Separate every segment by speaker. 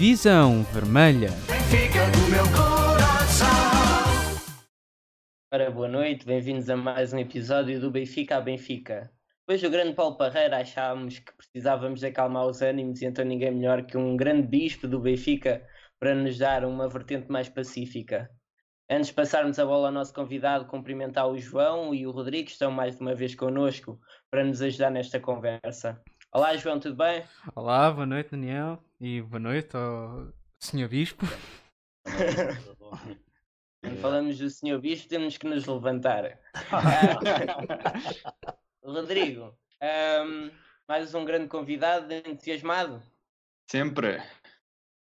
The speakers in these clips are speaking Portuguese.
Speaker 1: Visão Vermelha.
Speaker 2: Ora, boa noite, bem-vindos a mais um episódio do Benfica a Benfica. Depois do grande Paulo Parreira achámos que precisávamos de acalmar os ânimos e então ninguém melhor que um grande bispo do Benfica para nos dar uma vertente mais pacífica. Antes de passarmos a bola ao nosso convidado, cumprimentar o João e o Rodrigo, que estão mais uma vez connosco para nos ajudar nesta conversa. Olá João, tudo bem?
Speaker 1: Olá, boa noite Daniel e boa noite ao Sr. Bispo.
Speaker 2: Quando falamos do Senhor Bispo, temos que nos levantar. Ah, Rodrigo, ahm, mais um grande convidado, entusiasmado?
Speaker 3: Sempre.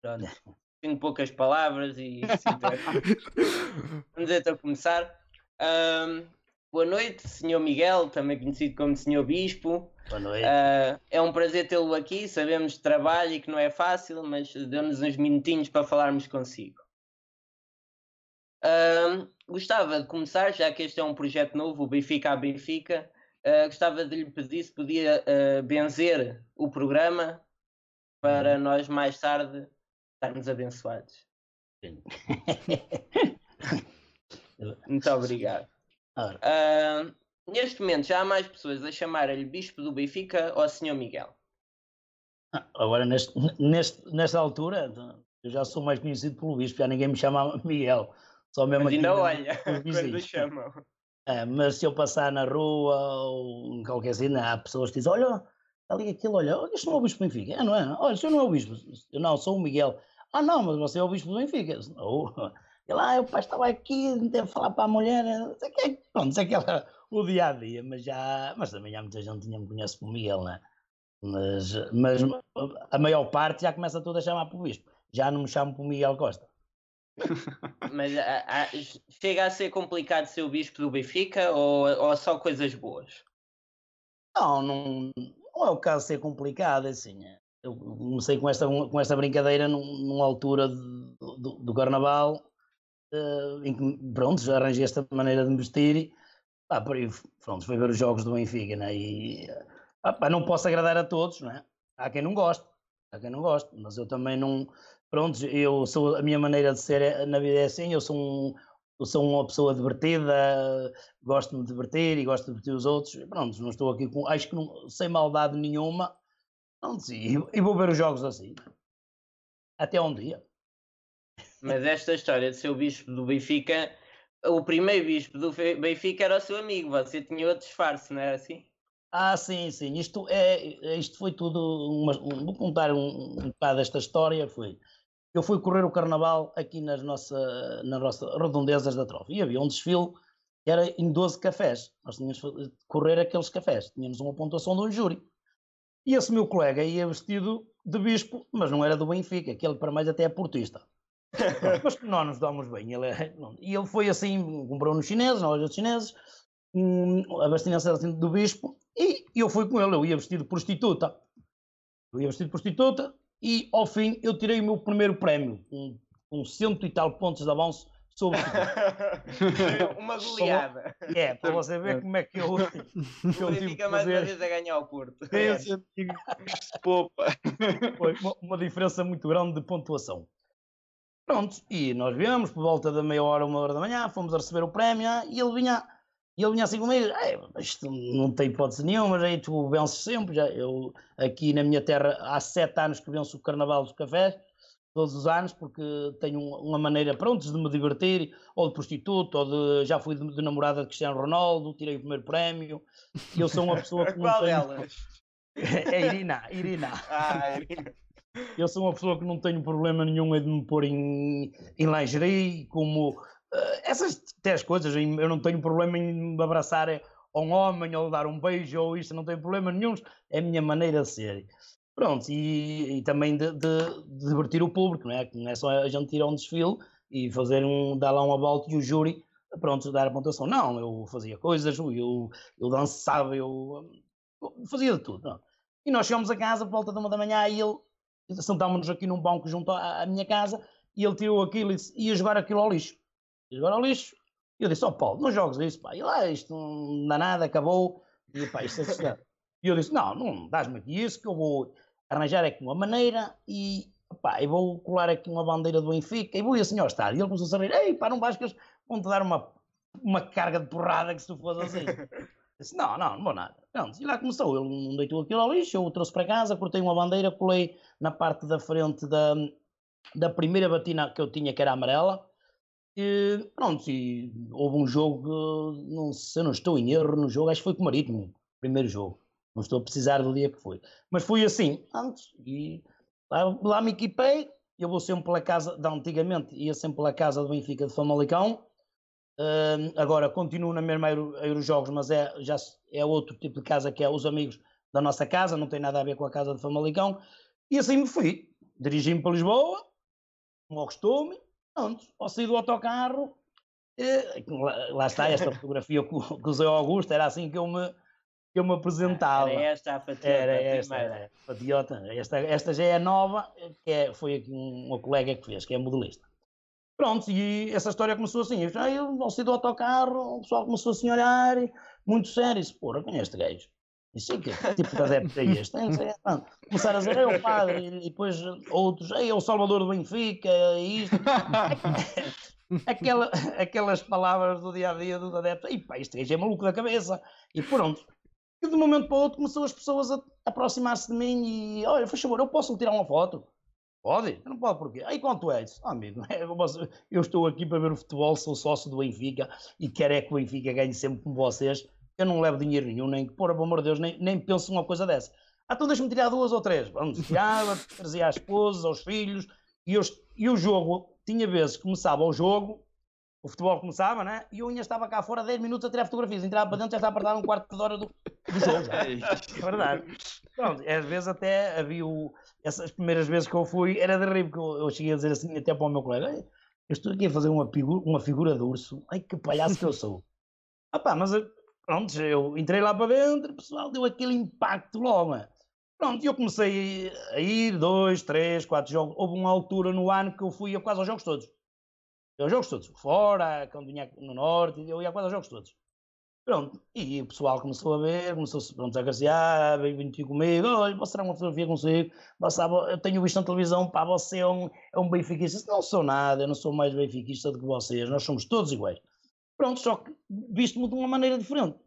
Speaker 2: Pronto. Tenho poucas palavras e sinto- vamos então começar. Ahm, boa noite, Senhor Miguel, também conhecido como Senhor Bispo.
Speaker 4: Boa noite.
Speaker 2: Ah, é um prazer tê-lo aqui. Sabemos de trabalho e que não é fácil, mas deu-nos uns minutinhos para falarmos consigo. Ahm, gostava de começar, já que este é um projeto novo, o Benfica a Benfica. ah, gostava de lhe pedir se podia benzer o programa para nós mais tarde estarmos abençoados. Muito obrigado. Ah, neste momento já há mais pessoas a chamarem-lhe Bispo do Benfica ou Senhor Miguel.
Speaker 4: agora, neste, neste, nesta altura, eu já sou mais conhecido pelo Bispo, já ninguém me chama Miguel. Só mesmo
Speaker 2: Mas ainda olha quando chamam.
Speaker 4: É, mas se eu passar na rua ou em qualquer cena, há pessoas que dizem: Olha, ali aquilo, olha, isto não é o Bispo do Benfica. É, não é? Olha, isto não é o Bispo. Eu não, sou o Miguel. Ah, não, mas você é o Bispo do Benfica. Não. Ele, ah, o pai estava aqui, deve falar para a mulher. não sei o quê. Pronto, isso é aquela, o dia a dia, mas já. Mas também há muita gente que me conhece por Miguel, né? Mas, mas a maior parte já começa tudo a chamar por Bispo. Já não me chamo por Miguel Costa.
Speaker 2: Mas ah, ah, chega a ser complicado ser o Bispo do Benfica ou, ou só coisas boas?
Speaker 4: Não, não, não é o caso de ser complicado, é assim. é, Eu comecei com esta, com esta brincadeira num- numa altura do, do carnaval, eh, em que, pronto, já arranjei esta maneira de me vestir pá, por aí, pronto, foi ver os jogos do Benfica, né? E, ah, não posso agradar a todos, não é? Há quem não goste, há quem não goste, mas eu também não, pronto, eu sou, a minha maneira de ser é- na vida é assim, eu sou um, eu sou uma pessoa divertida, gosto de me divertir e gosto de divertir os outros. Pronto, não estou aqui com. Acho que não, sem maldade nenhuma. Pronto, e, e vou ver os jogos assim. Até um dia.
Speaker 2: Mas esta história de ser o Bispo do Benfica, o primeiro Bispo do Benfica era o seu amigo, você tinha outro disfarce, não era assim?
Speaker 4: Ah, sim, sim. Isto, é, isto foi tudo. Uma, um- vou contar um, um bocado desta história. Foi. Eu fui correr o carnaval aqui nas nossa, nas nossas redondezas da Trofa. E havia um desfile que era em 12 cafés. Nós tínhamos de correr aqueles cafés. Tínhamos uma pontuação de um júri. E esse meu colega ia vestido de bispo, mas não era do Benfica, que ele para mais até é portista. Mas nós nos damos bem. Ele é- e ele foi assim, comprou nos chineses, na loja dos chineses, um, a vestimenta assim do bispo, e eu fui com ele, eu ia vestido de prostituta. Eu ia vestido de prostituta, e ao fim eu tirei o meu primeiro prémio, com, com cento e tal pontos de avanço sobre.
Speaker 2: Uma goleada.
Speaker 4: É, para você ver como é que eu, que eu
Speaker 2: Benfica mais uma
Speaker 4: fazer.
Speaker 2: vez a ganhar o Porto.
Speaker 3: Popa.
Speaker 4: Foi uma, uma diferença muito grande de pontuação. Pronto, e nós viemos por volta da meia hora, uma hora da manhã, fomos a receber o prémio ah, e ele vinha, e ele vinha assim comigo, "É, isto não tem hipótese nenhuma, mas aí tu vences sempre, já, eu aqui na minha terra há sete anos que venço o Carnaval dos Cafés, todos os anos, porque tenho um- uma maneira, pronto, de me divertir, ou de prostituto, ou de, já fui de, de namorada de Cristiano Ronaldo, tirei o primeiro prémio, e eu sou uma pessoa que não
Speaker 2: Qual
Speaker 4: tenho...
Speaker 2: delas?
Speaker 4: É Irina, Irina.
Speaker 2: Ah,
Speaker 4: Eu sou uma pessoa que não tenho problema nenhum em me pôr em, em lingerie, como eh, essas três coisas. Eu não tenho problema em me abraçar a um homem ou dar um beijo ou isso, não tenho problema nenhum. É a minha maneira de ser. Pronto, e, e também de, de- de divertir o público, não é? Não é só a gente ir a um desfile e fazer um, dar lá uma volta e o júri, pronto, dar a pontuação. Não, eu fazia coisas, eu, eu dançava, eu, eu fazia de tudo. não. E nós chegamos a casa por volta de uma da manhã e ele sentámos-nos aqui num banco junto à, à minha casa e ele tirou aquilo e disse, ia jogar aquilo ao lixo. Ia jogar ao lixo. E eu disse, ó Paulo, não jogues isso, pá. E lá, isto não dá nada, acabou. E pá, isto é. E eu disse, não, não dás-me aqui isso, que eu vou arranjar aqui uma maneira e pá, e vou colar aqui uma bandeira do Benfica, e vou assim ao estádio. E ele começou a rir, ei, pá, não vais que eles vão-te dar uma, uma carga de porrada que se tu fores assim. Disse, não, não, não vou nada. Pronto, e lá começou, ele não deitou aquilo ao lixo, eu o trouxe para casa, cortei uma bandeira, colei na parte da frente da, da primeira batina que eu tinha, que era amarela, e pronto, e houve um jogo, não sei, eu não estou em erro no jogo, acho que foi com o Marítimo, primeiro jogo. Não estou a precisar do dia que foi. Mas foi assim, antes, e lá, lá me equipei, eu vou sempre pela casa, da antigamente ia sempre pela casa do Benfica de Famalicão, Agora continuo na mesma Euro, Eurojogos, mas é, já é outro tipo de casa que é os amigos da nossa casa, não tem nada a ver com a casa de Famalicão. E assim me fui. Dirigi-me para Lisboa, como ao costume, pronto, ao sair do autocarro, eh, lá, lá está esta fotografia que, o- que o Zé Augusto, era assim que eu me, que eu me apresentava.
Speaker 2: Era esta a patiota,
Speaker 4: Era esta, era, patriota. Esta, esta já é nova, que é, foi aqui um, uma colega que fez, que é modelista. Pronto, e essa história começou assim. Eu, já, eu ao sair do autocarro, o pessoal começou assim a olhar, e, muito sério, e disse, porra, quem é este gajo? Disse, que tipo de adepto é este? Sei. Começaram a dizer, é o padre, e depois outros, "Ei, é o Salvador do Benfica, é isto. Aquela, aquelas palavras do dia a dia dos adeptos, e pá, este gajo é maluco da cabeça. E pronto. E de um momento para o outro começou as pessoas a aproximar-se de mim e, olha, faz favor, eu posso lhe tirar uma foto? Pode? Não pode porquê? Aí quanto é? Disse, Ah, amigo, eu posso- eu estou aqui para ver o futebol, sou sócio do Benfica e quero é que o Benfica ganhe sempre com vocês. Eu não levo dinheiro nenhum, nem que, por amor de Deus, nem, nem penso numa coisa dessa. Ah, então deixa-me tirar duas ou três. Vamos, tirava, trazia às esposas, aos filhos, e, eu, e o jogo, tinha vezes que começava o jogo, o futebol começava, né? E eu ainda estava cá fora 10 minutos a tirar fotografias, entrava para dentro, já estava a perder um quarto de hora do, do jogo.
Speaker 3: Ei,
Speaker 4: É verdade. Pronto, às vezes até havia o, essas primeiras vezes que eu fui, era de rir, porque eu, eu cheguei a dizer assim até para o meu colega, "Ei, eu estou aqui a fazer uma, figu- uma figura de urso, ai que palhaço que eu sou. ah pá, mas eu- pronto, eu entrei lá para dentro, o pessoal deu aquele impacto logo, né? Pronto, e eu comecei a ir, dois, três, quatro jogos, houve uma altura no ano que eu fui a quase aos jogos todos. Eu aos jogos todos, fora, quando vinha no norte, eu ia quase aos jogos todos. Pronto, e o pessoal começou a ver, começou-se pronto, a agraciar, veio vir comigo, olha, vou tirar uma fotografia consigo, sabe, eu tenho visto na televisão, pá, você é um, é um benfiquista, não sou nada, eu não sou mais benfiquista do que vocês, nós somos todos iguais. Pronto, só que visto-me de uma maneira diferente.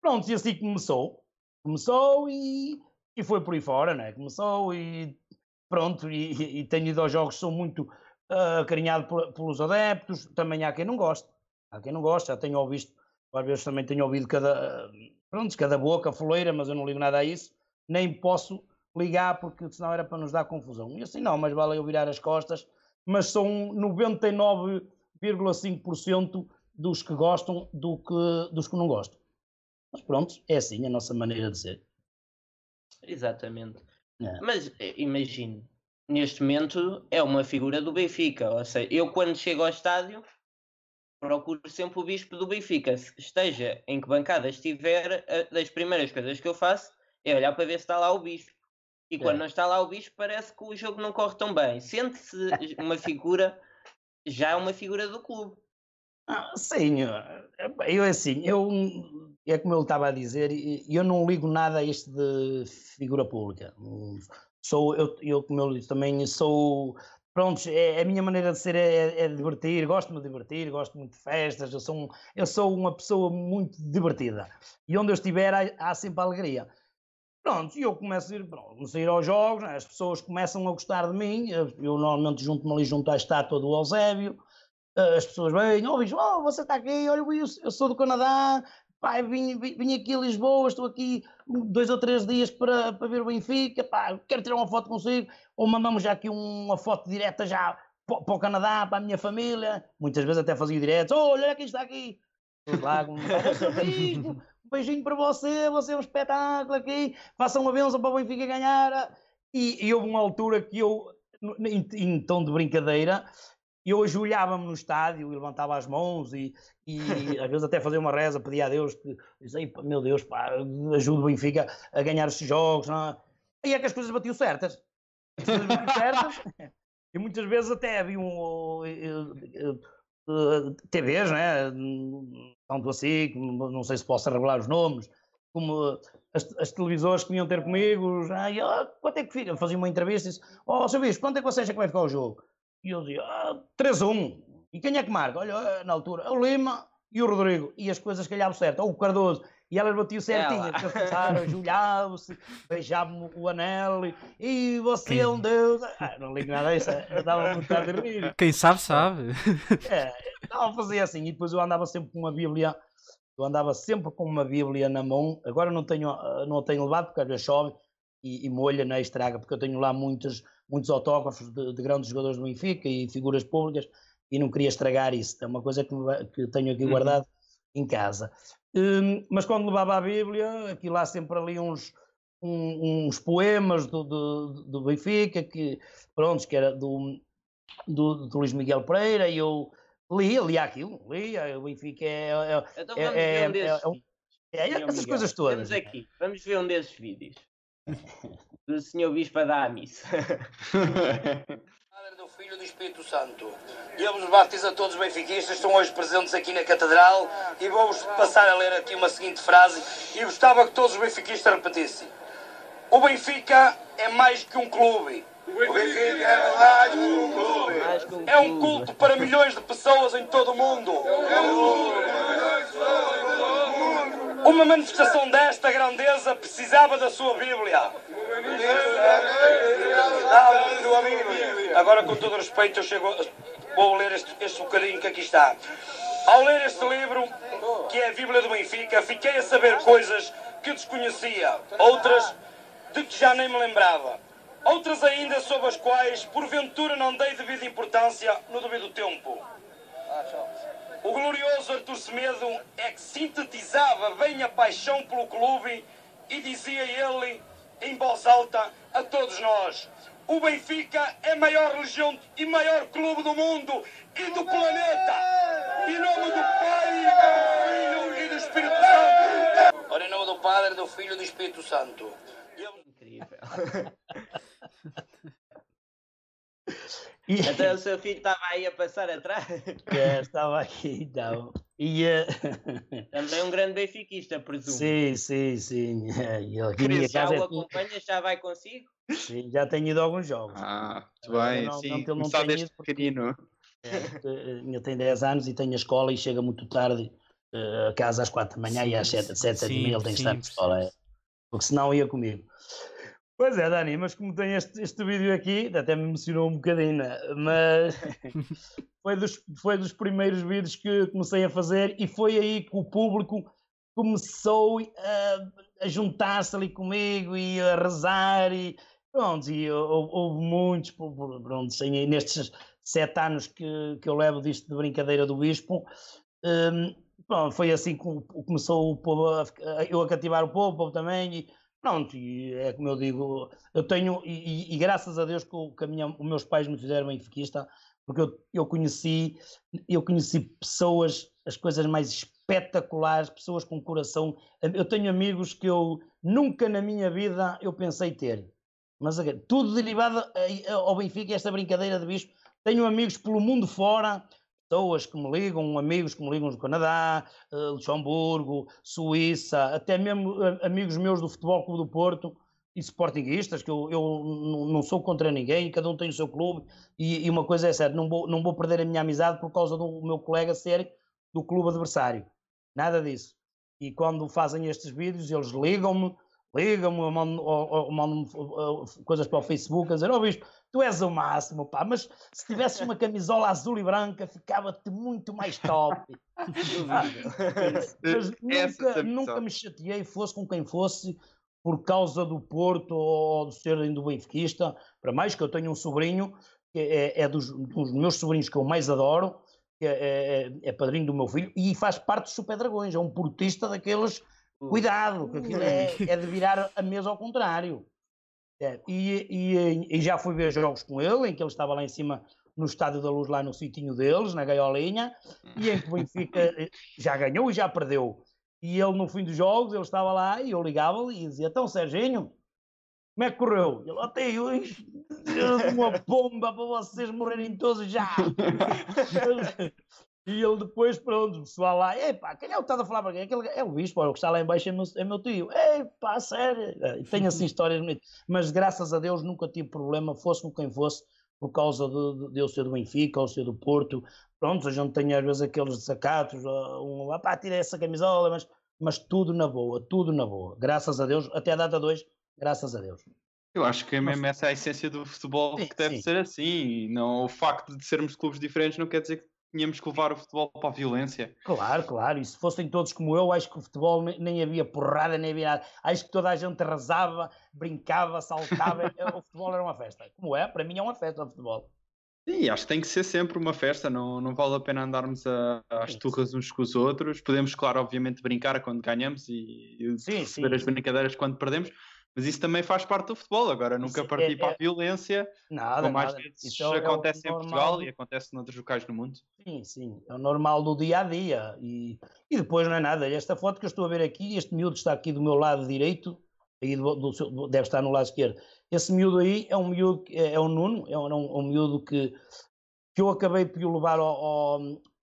Speaker 4: Pronto, e assim começou, começou e, e foi por aí fora, né? Começou e pronto, e, e- tenho ido aos jogos, sou muito ah, acarinhado por- pelos adeptos, também há quem não goste, há quem não goste, já tenho ouvido, às vezes também tenho ouvido cada, pronto, cada boca foleira, mas eu não ligo nada a isso, nem posso ligar porque senão era para nos dar confusão. E assim não, mas vale eu virar as costas, mas são 99,5% dos que gostam do que, dos que não gostam. Mas pronto, é assim a nossa maneira de ser.
Speaker 2: Exatamente.
Speaker 4: É.
Speaker 2: Mas eh, imagine, neste momento é uma figura do Benfica. Ou seja, eu quando chego ao estádio procuro sempre o bispo do Benfica. Se esteja em que bancada estiver, das primeiras coisas que eu faço é olhar para ver se está lá o bispo. E quando
Speaker 4: É.
Speaker 2: não está lá o bispo, parece que o jogo não corre tão bem. Sente-se uma figura, já é uma figura do clube.
Speaker 4: Ah, sim, eu, eu assim, eu é como ele estava a dizer, e- eu não ligo nada a isto de figura pública. Sou, eu, eu como eu disse também, sou, pronto, é, a minha maneira de ser é, é divertir, gosto-me de divertir, gosto muito de festas, eu sou, um- eu sou uma pessoa muito divertida. E onde eu estiver há, há sempre alegria. Pronto, e eu começo a ir, pronto, a ir aos jogos, né, as pessoas começam a gostar de mim, eu, eu normalmente junto-me ali junto à estátua do Eusébio, eh, as pessoas vêm, bicho, oh, você está aqui, olha, eu sou do Canadá, pá, vim, vim, aqui a Lisboa, estou aqui dois ou três dias para, para ver o Benfica, pá, quero tirar uma foto consigo, ou mandamos já aqui uma foto direta já para, para o Canadá, para a minha família, muitas vezes até fazia diretos, oh, olha quem está aqui, lá, com, "Ô, seu bispo, um beijinho para você, você é um espetáculo aqui, faça uma benção para o Benfica ganhar, e, e houve uma altura que eu, em, em tom de brincadeira, eu ajoelhava-me no estádio e levantava as mãos e, e às vezes até fazia uma reza, pedia a Deus que dizia, "Ei, pá, meu Deus, pá, ajude o Benfica a ganhar estes jogos. Não é?" Aí é que as coisas batiam certas. As coisas batiam certas e muitas vezes até havia um, eh, eh, TVs, né? tanto assim, não sei se posso revelar os nomes, como as, as televisores que vinham ter comigo, e, ah, quanto é que fica? Fazia uma entrevista e disse, ó, seu Bispo, quanto é que você acha que vai ficar o jogo? E eu dizia, ah, 3 a 1. E quem é que marca? Olha, ah, na altura, o Lima e o Rodrigo. E as coisas calhavam certo. Ou o Cardoso. E elas batiam certinho.
Speaker 2: Ela.
Speaker 4: Ajoelhavam-se, beijavam o anel e, e você é um Deus. Ah, não ligo nada a isso, eu dava vontade de rir.
Speaker 1: Quem sabe, sabe.
Speaker 4: É, não, fazia assim. E depois eu andava sempre com uma Bíblia, eu andava sempre com uma Bíblia na mão. Agora não tenho, ah, não a tenho levado porque às vezes chove e, e molha, né, estraga, porque eu tenho lá muitos, muitos autógrafos de, de grandes jogadores do Benfica e figuras públicas e não queria estragar isso. É uma coisa que, que tenho aqui
Speaker 3: Uhum.
Speaker 4: guardado em casa. Hum, mas quando levava a Bíblia, aqui lá sempre ali uns, um- uns poemas do, do, do Benfica, que, prontos, que era do, do, do Luís Miguel Pereira, e eu lia, lia aquilo, lia, o Benfica é, é,
Speaker 2: Então
Speaker 4: É-
Speaker 2: vamos
Speaker 4: é-
Speaker 2: ver um desses
Speaker 4: é um-
Speaker 2: vídeos.
Speaker 4: é
Speaker 2: Senhor
Speaker 4: essas
Speaker 2: Miguel.
Speaker 4: coisas todas.
Speaker 2: Temos aqui, vamos ver um desses vídeos. Do senhor Bispo a dar a missa.
Speaker 5: Padre do Filho e do Espírito Santo. E eu vos batizo a todos os benfiquistas que estão hoje presentes aqui na Catedral e vou-vos passar a ler aqui uma seguinte frase e gostava que todos os benfiquistas repetissem. O Benfica é mais que um clube. O Benfica é mais que um clube.
Speaker 2: Um
Speaker 5: É um culto para milhões de pessoas em todo o mundo. Uma manifestação desta grandeza precisava da sua Bíblia. Agora, com todo respeito, eu chego. Vou ler este, este bocadinho que aqui está. Ao ler este livro, que é a Bíblia do Benfica, fiquei a saber coisas que desconhecia, outras de que já nem me lembrava. Outras ainda sobre as quais, porventura, não dei devida importância no devido tempo. O glorioso Artur Semedo é que sintetizava bem a paixão pelo clube e dizia ele, em voz alta, a todos nós: o Benfica é a maior religião e maior clube do mundo e do planeta. Em nome do Pai, do Filho e do Espírito Santo. Ora, em nome do Padre, do Filho e do Espírito Santo. Eu-
Speaker 2: Incrível.
Speaker 4: E,
Speaker 2: Então o seu filho estava aí a passar atrás.
Speaker 4: é, estava aqui então. E, eh,
Speaker 2: Também um grande benfiquista, presumo.
Speaker 4: sim, sim, sim. E eu aqui em minha
Speaker 2: Já
Speaker 4: casa
Speaker 2: o
Speaker 4: é
Speaker 2: acompanha, já vai consigo?
Speaker 4: sim, já tenho ido a alguns jogos.
Speaker 3: Ah, muito
Speaker 4: Agora
Speaker 3: bem,
Speaker 4: não- não,
Speaker 3: sim.
Speaker 4: ele não
Speaker 3: Começar
Speaker 4: tem
Speaker 3: desde
Speaker 4: isso porque-
Speaker 3: pequenino.
Speaker 4: Eh, Ainda tem 10 anos e tem a escola e chega muito tarde eh, a casa às 4 da manhã e às
Speaker 1: Sim,
Speaker 4: 7, 7, 7 e meia ele tem que estar na
Speaker 1: sim,
Speaker 4: escola. é. Porque senão ia comigo. Pois é, Dani, mas como tem este, este vídeo aqui, até me emocionou um bocadinho, mas foi dos, foi dos primeiros vídeos que comecei a fazer e foi aí que o público começou a, a juntar-se ali comigo e a rezar e pronto, e houve, houve muitos, pronto, sem- nestes sete anos que, que eu levo disto de brincadeira do Bispo, hum, pronto, foi assim que começou o povo a, eu a cativar o povo, o povo também, e pronto, e é como eu digo, eu tenho, e, e- graças a Deus que, o- que a minha- os meus pais me fizeram benfiquista, porque eu, eu conheci, eu conheci pessoas, as coisas mais espetaculares, pessoas com coração, eu tenho amigos que eu nunca na minha vida eu pensei ter, mas tudo derivado a- a- ao Benfica, esta brincadeira de bispo, tenho amigos pelo mundo fora, pessoas que me ligam, amigos que me ligam do Canadá, eh, Luxemburgo, Suíça, até mesmo eh, amigos meus do Futebol Clube do Porto e sportinguistas, que eu, eu não sou contra ninguém, cada um tem o seu clube, e, e uma coisa é certa, não vou, não vou perder a minha amizade por causa do meu colega ser do clube adversário, nada disso. E quando fazem estes vídeos, eles ligam-me, ligam-me, ou mandam- ou- ou mandam-me uh, coisas para o Facebook a dizer, ó Bispo, tu és o máximo, pá, mas se tivesses uma camisola azul e branca ficava-te muito mais top. Ah, mas nunca,
Speaker 3: também
Speaker 4: nunca
Speaker 3: só.
Speaker 4: me chateei, fosse com quem fosse, por causa do Porto ou de serem do Benfiquista, para mais que eu tenho um sobrinho, que é, é dos, dos meus sobrinhos que eu mais adoro, que é, é- é padrinho do meu filho, e faz parte dos Super Dragões, é um portista daqueles, cuidado, que aquilo é, é de virar a mesa ao contrário. É, e, e- e já fui ver jogos com ele, em que ele estava lá em cima no Estádio da Luz, lá no sitinho deles, na gaiolinha, e em que o Benfica eh, já ganhou e já perdeu. E ele, no fim dos jogos, ele estava lá e eu ligava-lhe e dizia: Então, Serginho, como é que correu? Ele, até hoje, uma bomba para vocês morrerem todos já. E ele depois, pronto, o pessoal lá, epá, quem é o que está a falar para quem? Aquele, é o bispo, o que está lá embaixo é meu, é meu tio. Epá, sério. E Tenho assim histórias bonitas. Mas graças a Deus nunca tive problema, fosse com quem fosse, por causa de, de, de eu ser do Benfica ou ser do Porto. Pronto, a gente tem às vezes aqueles desacatos, ah, um, ah, pá, tira essa camisola, mas, mas tudo na boa, tudo na boa. Graças a Deus, até a data 2, graças a Deus.
Speaker 3: Eu acho que é mesmo essa a essência do futebol
Speaker 4: Sim,
Speaker 3: que deve
Speaker 4: sim.
Speaker 3: ser assim. E não, o facto de sermos clubes diferentes não quer dizer que tínhamos que levar o futebol para a violência.
Speaker 4: Claro, claro. E se fossem todos como eu, acho que o futebol ne- nem havia porrada, nem havia nada. Acho que toda a gente arrasava, brincava, saltava. O futebol era uma festa. Como é? Para mim é uma festa o futebol.
Speaker 3: Sim, acho que tem que ser sempre uma festa, não, não vale a pena andarmos a, às
Speaker 4: Sim.
Speaker 3: turras uns com os outros. Podemos, claro, obviamente, brincar quando ganhamos e, e
Speaker 4: Sim,
Speaker 3: receber
Speaker 4: sim.
Speaker 3: as brincadeiras quando perdemos, mas isso também faz parte do futebol. Agora, nunca
Speaker 4: Isso
Speaker 3: partir
Speaker 4: é-
Speaker 3: para
Speaker 4: é-
Speaker 3: a violência,
Speaker 4: Nada,
Speaker 3: como às
Speaker 4: nada.
Speaker 3: vezes
Speaker 4: Isso é o- é
Speaker 3: acontece em Portugal
Speaker 4: do-
Speaker 3: e acontece noutros locais do mundo.
Speaker 4: Sim, sim. É o normal do dia a dia. E, e depois não é nada. Esta foto que eu estou a ver aqui, este miúdo está aqui do meu lado direito, aí do, do deve estar no lado esquerdo. Esse miúdo aí é um miúdo, que- é, é um Nuno, é um, é um- miúdo que, que eu acabei por levar ao, ao,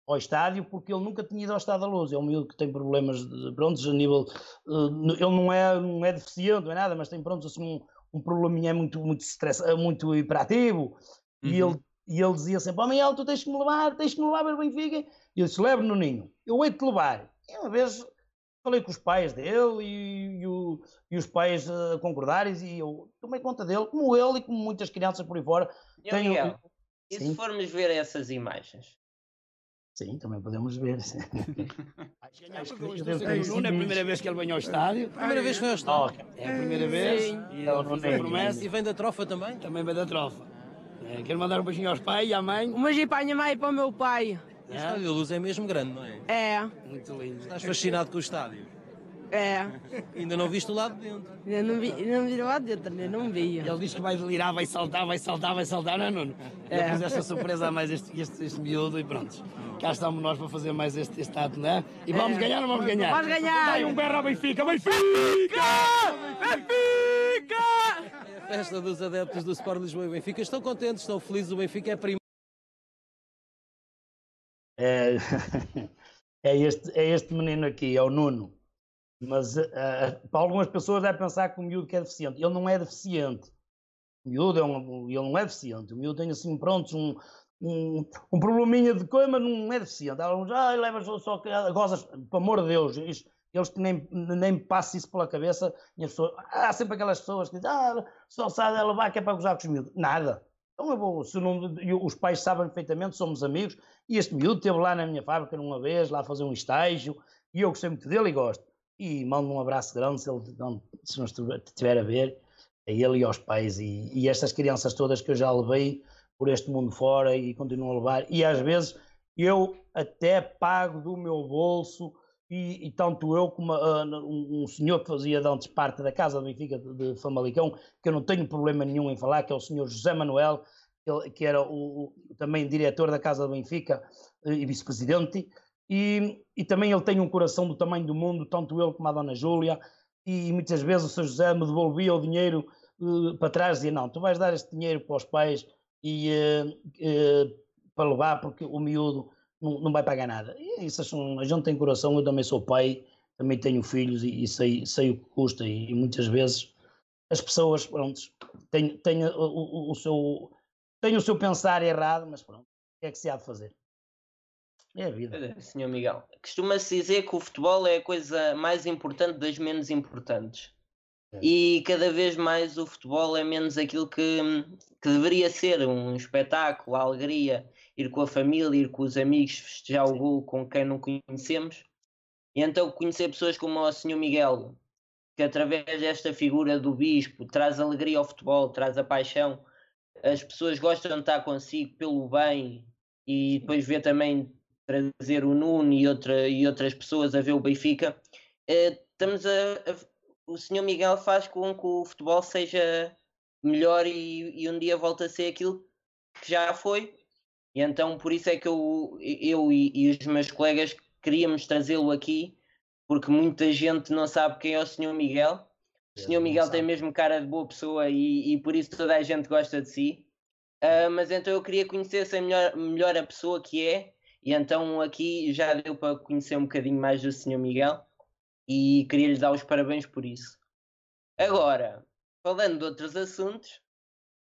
Speaker 4: ao estádio porque ele nunca tinha ido ao estádio da luz. É um miúdo que tem problemas de, prontos, a nível. eh, ele não é, não é deficiente, não é nada, mas tem pronto, assim, um, um probleminha muito, muito, stress, eh, muito hiperativo. E
Speaker 3: Uhum.
Speaker 4: ele, e ele dizia sempre: Ó Miguel, tu tens que me levar, tens que me levar para o Benfica. E eu disse: leve no ninho, eu hei de te levar. E uma vez falei com os pais dele e, e o- e os pais eh, concordarem e eu tomei conta dele, como ele e como muitas crianças por aí fora.
Speaker 2: E, ó,
Speaker 4: Tenho-
Speaker 2: Miguel, e se formos ver essas imagens?
Speaker 4: Sim, também podemos ver. Acho que ter
Speaker 6: o Nuno, é a primeira vez que ele vem ao estádio.
Speaker 7: Primeira vez que foi ao estádio.
Speaker 4: Oh,
Speaker 6: É a primeira vez.
Speaker 7: Sim.
Speaker 6: E
Speaker 4: É o
Speaker 6: ele a promessa.
Speaker 7: E vem da trofa também?
Speaker 6: Também vem da trofa. É, quero mandar um beijinho aos pais e à mãe.
Speaker 8: Um beijinho para a minha mãe e para o meu pai.
Speaker 7: O estádio da luz é mesmo grande, não é?
Speaker 8: É,
Speaker 6: Muito lindo.
Speaker 7: Estás fascinado com o estádio.
Speaker 8: É.
Speaker 7: Ainda não viste o lado de dentro.
Speaker 8: Eu não vi, não vi lá dentro, eu não vi.
Speaker 6: Ele diz que vai delirar, vai saltar, vai saltar, vai saltar, não é, Nuno?
Speaker 8: É.
Speaker 6: fez esta surpresa a mais este, este, este miúdo e pronto. Cá estamos nós para fazer mais este, este ato, não é? E vamos
Speaker 8: É.
Speaker 6: ganhar ou vamos ganhar?
Speaker 8: Vamos ganhar!
Speaker 6: Dai um berro ao Benfica! Benfica! Benfica!
Speaker 7: É a festa dos adeptos do Sport Lisboa e Benfica. Estão contentes, estão felizes. O Benfica é primeiro.
Speaker 4: É, é, este, é este menino aqui, é o Nuno. Mas eh, para algumas pessoas deve pensar que o miúdo que é deficiente. Ele não é deficiente. O miúdo é um, ele não é deficiente. O miúdo tem assim, pronto, um, um, um probleminha de coisa, mas não é deficiente. Alguns, ah, levas só, que gozas, pelo amor de Deus, isto- eles nem, nem passam isso pela cabeça. E as pessoas, há sempre aquelas pessoas que dizem, ah, só sabe ela vai que é para gozar com os miúdos. Nada. Então eu vou, se não, eu- os pais sabem perfeitamente, somos amigos, e este miúdo esteve lá na minha fábrica numa vez, lá a fazer um estágio, e eu gostei muito dele e gosto. E mando um abraço grande se ele não, se não estiver a ver, a ele e aos pais, e, e estas crianças todas que eu já levei por este mundo fora e continuo a levar, e às vezes eu até pago do meu bolso, e, e tanto eu como ah, um, um senhor que fazia de antes parte da casa do Benfica de, de Famalicão, que eu não tenho problema nenhum em falar, que é o senhor José Manuel, ele- que era o, o- também diretor da Casa do Benfica eh, e vice-presidente, e, e também ele tem um coração do tamanho do mundo, tanto ele como a Dona Júlia, e muitas vezes o Sr. José me devolvia o dinheiro eh, para trás e dizia, não, tu vais dar este dinheiro para os pais e, eh, eh, para levar, porque o miúdo não, não vai pagar nada. E isso são, a gente tem coração, eu também sou pai, também tenho filhos e, e sei, sei o que custa, e, e muitas vezes as pessoas, pronto, têm, têm o, o- o seu, têm o seu pensar errado, mas pronto, o que é que se há de fazer? É a vida.
Speaker 2: É, Senhor Miguel, costuma-se dizer que o futebol é a coisa mais importante das menos importantes.
Speaker 4: É.
Speaker 2: E cada vez mais o futebol é menos aquilo que, que deveria ser um espetáculo, a alegria, ir com a família, ir com os amigos, festejar o gol com quem não conhecemos. E então conhecer pessoas como o Senhor Miguel, que através desta figura do bispo traz alegria ao futebol, traz a paixão, as pessoas gostam de estar consigo pelo bem e depois ver também trazer o Nuno e, outra, e outras pessoas a ver o Benfica, eh, estamos a, a- o senhor Miguel faz com que o futebol seja melhor e, e um dia volta a ser aquilo que já foi. E então por isso é que eu, eu e, e os meus colegas queríamos trazê-lo aqui, porque muita gente não sabe quem é o senhor Miguel. O
Speaker 4: É,
Speaker 2: senhor Miguel tem mesmo cara de boa pessoa e, e por isso toda a gente gosta de si. Ah, mas então eu queria conhecer melhor, melhor a pessoa que é E então aqui já deu para conhecer um bocadinho mais do Sr. Miguel e queria-lhe dar os parabéns por isso. Agora, falando de outros assuntos,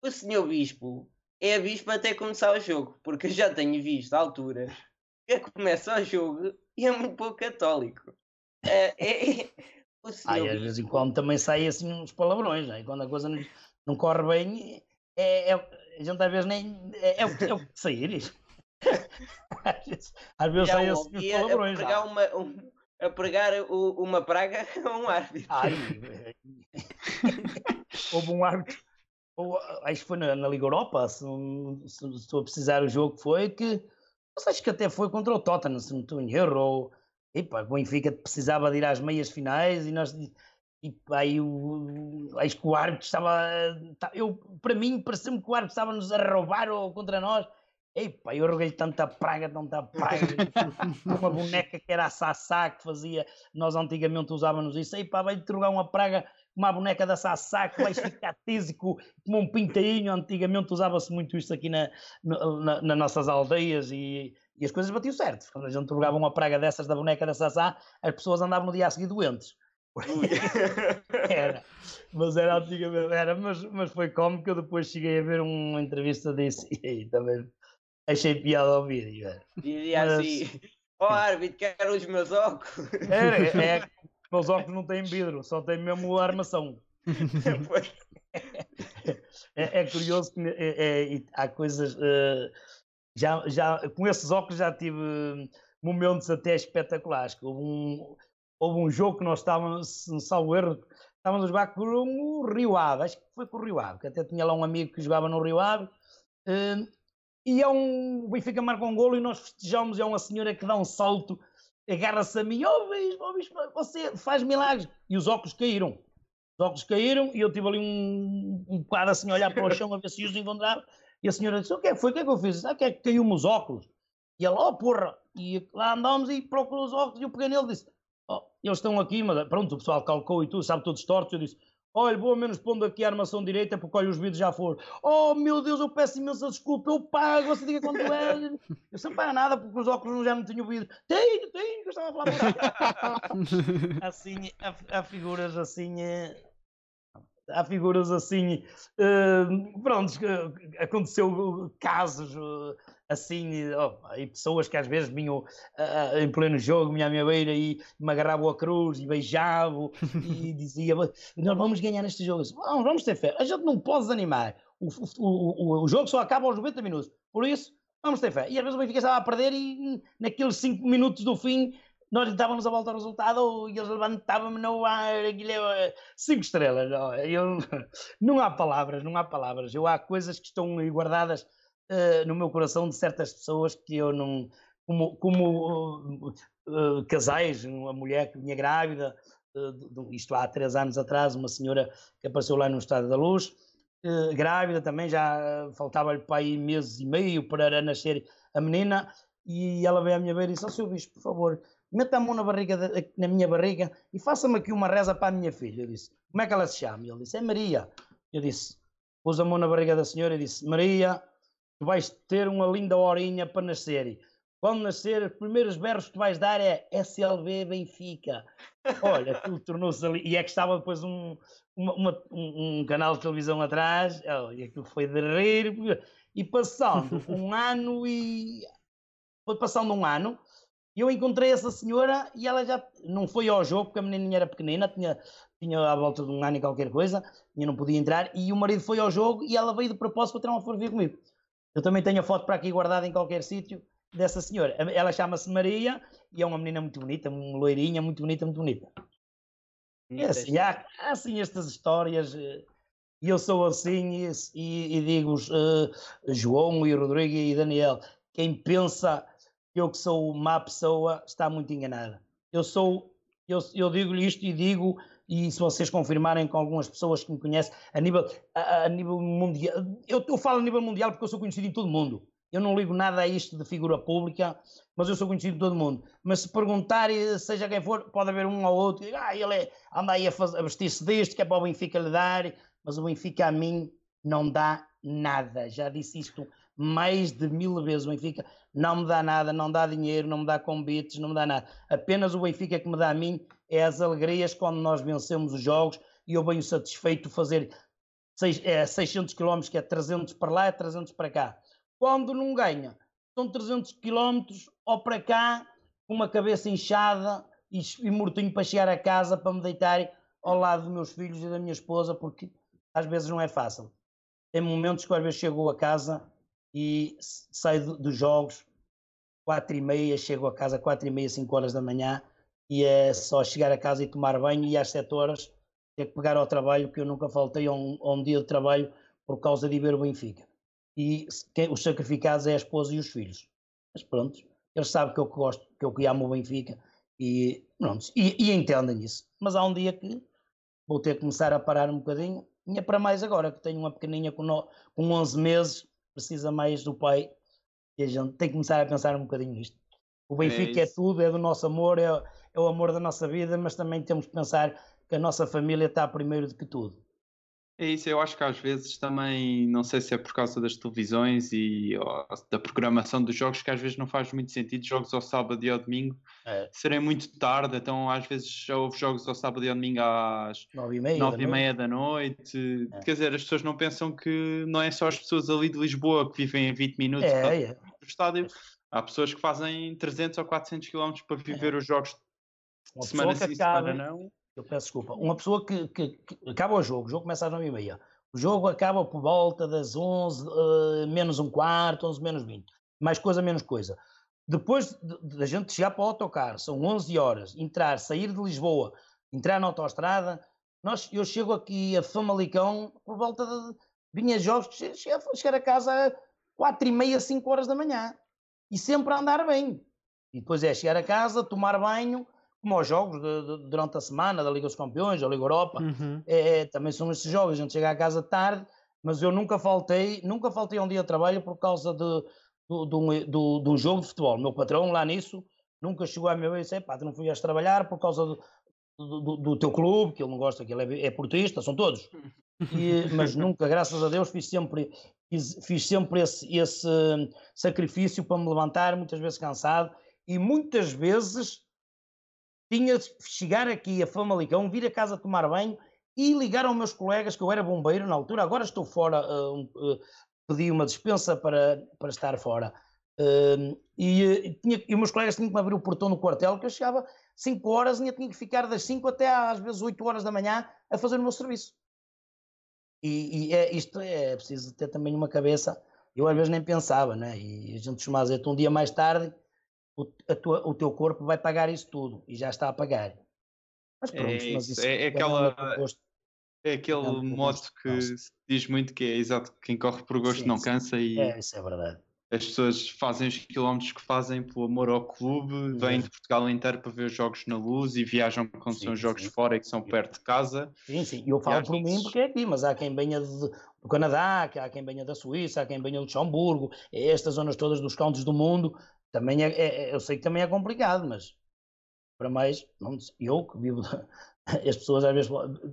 Speaker 2: o Sr. Bispo é bispo até começar o jogo, porque eu já tenho visto alturas que começa o jogo e é muito pouco católico. É, é- é- o Sr.
Speaker 4: Ai, às vezes em quando também saem assim uns palavrões, né? e quando a coisa não, não corre bem, é, é, a gente às vezes nem. É, é o que é sair. Às vezes, saem uns
Speaker 2: homem a,
Speaker 4: palavrões.
Speaker 2: pregar, uma, um- a pregar o- uma praga a um árbitro.
Speaker 4: Ai, houve um árbitro, ou, acho que foi na, na Liga Europa, se, se, se estou a precisar o jogo foi, que mas acho que até foi contra o Tottenham, se não estou em erro, ou epa, o Benfica precisava de ir às meias finais e nós e aí o, acho que o árbitro estava tá- eu, para mim pareceu-me que o árbitro estava-nos a roubar ou contra nós Epá, eu roguei tanta praga, tanta praga, uma boneca que era a Sassá que fazia, nós antigamente usávamos isso, epá, vai-te rogar uma praga como a boneca da Sassá que vais ficar tísico como um pintainho, antigamente usava-se muito isto aqui na, na- na- nas nossas aldeias e, e as coisas batiam certo, quando a gente rogava uma praga dessas da boneca da Sassá, as pessoas andavam no dia a seguir doentes. Era, mas era antigamente, era, mas, mas foi cómico, eu depois cheguei a ver uma entrevista disso e também achei piada ao vídeo. era.
Speaker 2: Dizia
Speaker 4: Mas-
Speaker 2: assim: Ó árbitro, quero os meus óculos.
Speaker 4: É, é, meus óculos não têm vidro, só têm mesmo a armação. É, é curioso que é- é- há coisas. eh, já, já, com esses óculos já tive momentos até espetaculares. Houve um, houve um jogo que nós estávamos, se salvo erro, estávamos a jogar com o Rio Ave, acho que foi com o Rio Ave, que até tinha lá um amigo que jogava no Rio Ave. eh, e é um. O Benfica marca um golo e nós festejamos. É uma senhora que dá um salto, agarra-se a mim: Ó bispo, ó bispo, você faz milagres. E os óculos caíram. Os óculos caíram e eu tive ali um, um bocado assim a olhar para o chão a ver se os encontrava. E a senhora disse: O que é foi? O que é que eu fiz? Sabe o que é que caiu-me os óculos? E ela: Oh, porra! E lá andámos e procurou os óculos e eu peguei nele e disse: Oh, eles estão aqui, mas pronto, o pessoal calcou e tudo, sabe, todos tortos. Eu disse: Olha, vou ao menos pondo aqui a armação direita porque olha, os vidros já foram. Oh, meu Deus, eu peço imensa desculpa, eu pago, você diga quanto é. Eu não paga nada porque os óculos já não tinham vidro. Tenho, tenho, que eu estava a falar Assim, há, há figuras assim. eh, Há figuras assim, eh, pronto, aconteceu casos eh, assim, opa, e pessoas que às vezes vinham ah, em pleno jogo, vinha à minha beira e me agarravam a cruz e beijavam e dizia, nós vamos ganhar neste jogo. Disse, Vamos, vamos ter fé, a gente não pode desanimar, o, o, o, o jogo só acaba aos 90 minutos, por isso vamos ter fé. E às vezes o Benfica estava a perder e naqueles 5 minutos do fim nós lhe dávamos a volta ao resultado e eles levantavam-me no ar, aquilo é 5 estrelas. ó, Eu, não há palavras, não há palavras. Eu há coisas que estão guardadas eh, no meu coração de certas pessoas que eu não. Como, como eh, eh, casais, uma mulher que vinha grávida, de- de- isto há três anos atrás, uma senhora que apareceu lá no Estado da Luz, grávida também, já faltava-lhe para aí meses e meio para nascer a menina, e ela veio à minha beira e disse: Ó seu bicho, por favor, meta a mão na, barriga da- na minha barriga e faça-me aqui uma reza para a minha filha. Eu disse: Como é que ela se chama? Ele disse: É Maria. Eu disse: Pus a mão na barriga da senhora e disse: Maria, tu vais ter uma linda horinha para nascer. Quando nascer, os primeiros berros que tu vais dar é SLB Benfica. Olha, aquilo tornou-se ali. E é que estava depois um, uma- uma- um, um canal de televisão atrás, oh, e aquilo foi de rir. E passando um ano e. Foi passando um ano, eu encontrei essa senhora e ela já não foi ao jogo porque a menininha era pequenina, tinha, tinha à volta de um ano e qualquer coisa, e não podia entrar. E o marido foi ao jogo e ela veio de propósito para tirar uma fotografia comigo. Eu também tenho a foto para aqui guardada em qualquer sítio dessa senhora. Ela chama-se Maria e é uma menina muito bonita, uma loirinha, muito bonita, muito bonita. E assim, há, há assim estas histórias, eh, e eu sou assim, e, e- digo-vos, eh, João e Rodrigo e Daniel, quem pensa que eu que sou má pessoa está muito enganada. Eu sou, eu, eu digo-lhe isto e digo, e se vocês confirmarem com algumas pessoas que me conhecem, a nível, a, a nível mundial, eu, eu falo a nível mundial porque eu sou conhecido em todo o mundo. Eu não ligo nada a isto de figura pública, mas eu sou conhecido em todo mundo. Mas se perguntarem, seja quem for, pode haver um ou outro que diga, ah, ele é, anda aí a, a vestir-se disto, que é para o Benfica lhe dar, mas o Benfica a mim não dá nada. Já disse isto mais de mil vezes. O Benfica não me dá nada, não dá dinheiro, não me dá convites, não me dá nada. Apenas o Benfica que me dá a mim é as alegrias quando nós vencemos os jogos e eu venho satisfeito fazer seis, é, 600 km, que é 300 para lá, é 300 para cá. Quando não ganha, são 300 km ou para cá, com uma cabeça inchada e, e mortinho para chegar a casa para me deitar ao lado dos meus filhos e da minha esposa, porque às vezes não é fácil. Tem momentos que às vezes chego a casa e saio dos jogos quatro e meia, chego a casa quatro e meia, cinco horas da manhã e é só chegar a casa e tomar banho e às sete horas ter que pegar ao trabalho, porque eu nunca faltei a um, a um dia de trabalho por causa de ir ver o Benfica. E quem, os sacrificados é a esposa e os filhos. Mas pronto, eles sabem que eu gosto, que eu amo o Benfica e, pronto, e, e entendem isso. Mas há um dia que vou ter que começar a parar um bocadinho. E é para mais agora, que tenho uma pequeninha com, no, com 11 meses, precisa mais do pai. E a gente tem que começar a pensar um bocadinho nisto. O Benfica é, é tudo, é do nosso amor, é, é o amor da nossa vida, mas também temos que pensar que a nossa família está primeiro do que tudo.
Speaker 3: É isso, eu acho que às vezes também, não sei se é por causa das televisões e ó, da programação dos jogos, que às vezes não faz muito sentido jogos ao sábado e ao domingo é. serem muito tarde, então às vezes já houve jogos ao sábado e ao domingo às
Speaker 4: nove e meia,
Speaker 3: nove
Speaker 4: da,
Speaker 3: e
Speaker 4: noite.
Speaker 3: meia da noite. É. Quer dizer, as pessoas não pensam que não é só as pessoas ali de Lisboa que vivem em 20 minutos
Speaker 4: é, é.
Speaker 3: do estádio, há pessoas que fazem 300 ou 400 km para viver os jogos
Speaker 4: Uma
Speaker 3: semana
Speaker 4: pessoa que acabe-
Speaker 3: semana não.
Speaker 4: Eu peço desculpa. Uma pessoa que, que- que acaba o jogo, o jogo começa às 9 e meia. O jogo acaba por volta das 11, eh, menos um quarto, 11 menos 20. Mais coisa, menos coisa. Depois de- de- da gente chegar para o autocarro, são 11 horas, entrar, sair de Lisboa, entrar na autoestrada, nós, eu chego aqui a Famalicão por volta de... Vinha jogos che- chegar a casa a 4 e meia, 5 horas da manhã. E sempre a andar bem. E depois é chegar a casa, tomar banho, como aos jogos de- de- durante a semana da Liga dos Campeões, da Liga Europa,
Speaker 1: Uhum.
Speaker 4: é, é, também são esses jogos, a gente chega a casa tarde, mas eu nunca faltei, nunca faltei a um dia de trabalho por causa de, do, de, um, de um jogo de futebol. O meu patrão lá nisso nunca chegou a meu e disse, pá, tu não fui trabalhar por causa do, do, do- do teu clube, que ele não gosta, que ele é, é portista, são todos. E- mas nunca, graças a Deus, fiz sempre, fiz, fiz sempre esse, esse sacrifício para me levantar, muitas vezes cansado, e muitas vezes tinha de chegar aqui a Famalicão, vir a casa tomar banho e ligar aos meus colegas, que eu era bombeiro na altura, agora estou fora, um, ah, pedi uma dispensa para, para estar fora. Ah, e, eh, tinha, e meus colegas tinham que me abrir o portão no quartel, que eu chegava 5 horas e eu tinha que ficar das 5 até às vezes 8 horas da manhã a fazer o meu serviço. E, e é, isto é preciso ter também uma cabeça, eu às vezes nem pensava, né? e a gente dizer, um dia mais tarde o, tua- o teu corpo vai pagar isso tudo e já está a pagar. Mas
Speaker 3: É
Speaker 4: pronto, mas
Speaker 3: isso,
Speaker 4: isso
Speaker 3: é- é
Speaker 4: um
Speaker 3: aquela-. É aquele
Speaker 4: Não,
Speaker 3: modo
Speaker 4: gosto,
Speaker 3: que se diz muito que é exato, quem corre por gosto
Speaker 4: Sim,
Speaker 3: não
Speaker 4: sim.
Speaker 3: cansa e
Speaker 4: É, isso é verdade.
Speaker 3: as pessoas fazem os quilómetros que fazem pelo amor ao clube, vêm de Portugal inteiro para ver os jogos na luz e viajam quando
Speaker 4: Sim,
Speaker 3: são jogos fora e que são perto de casa.
Speaker 4: Sim, sim, eu falo por mim porque é aqui, mas há quem venha de- do Canadá, há quem venha da Suíça, há quem venha do Luxemburgo, é estas zonas todas dos cantos do mundo, também é, é- é- eu sei que também é complicado, mas para mais, não, eu que vivo, as pessoas às vezes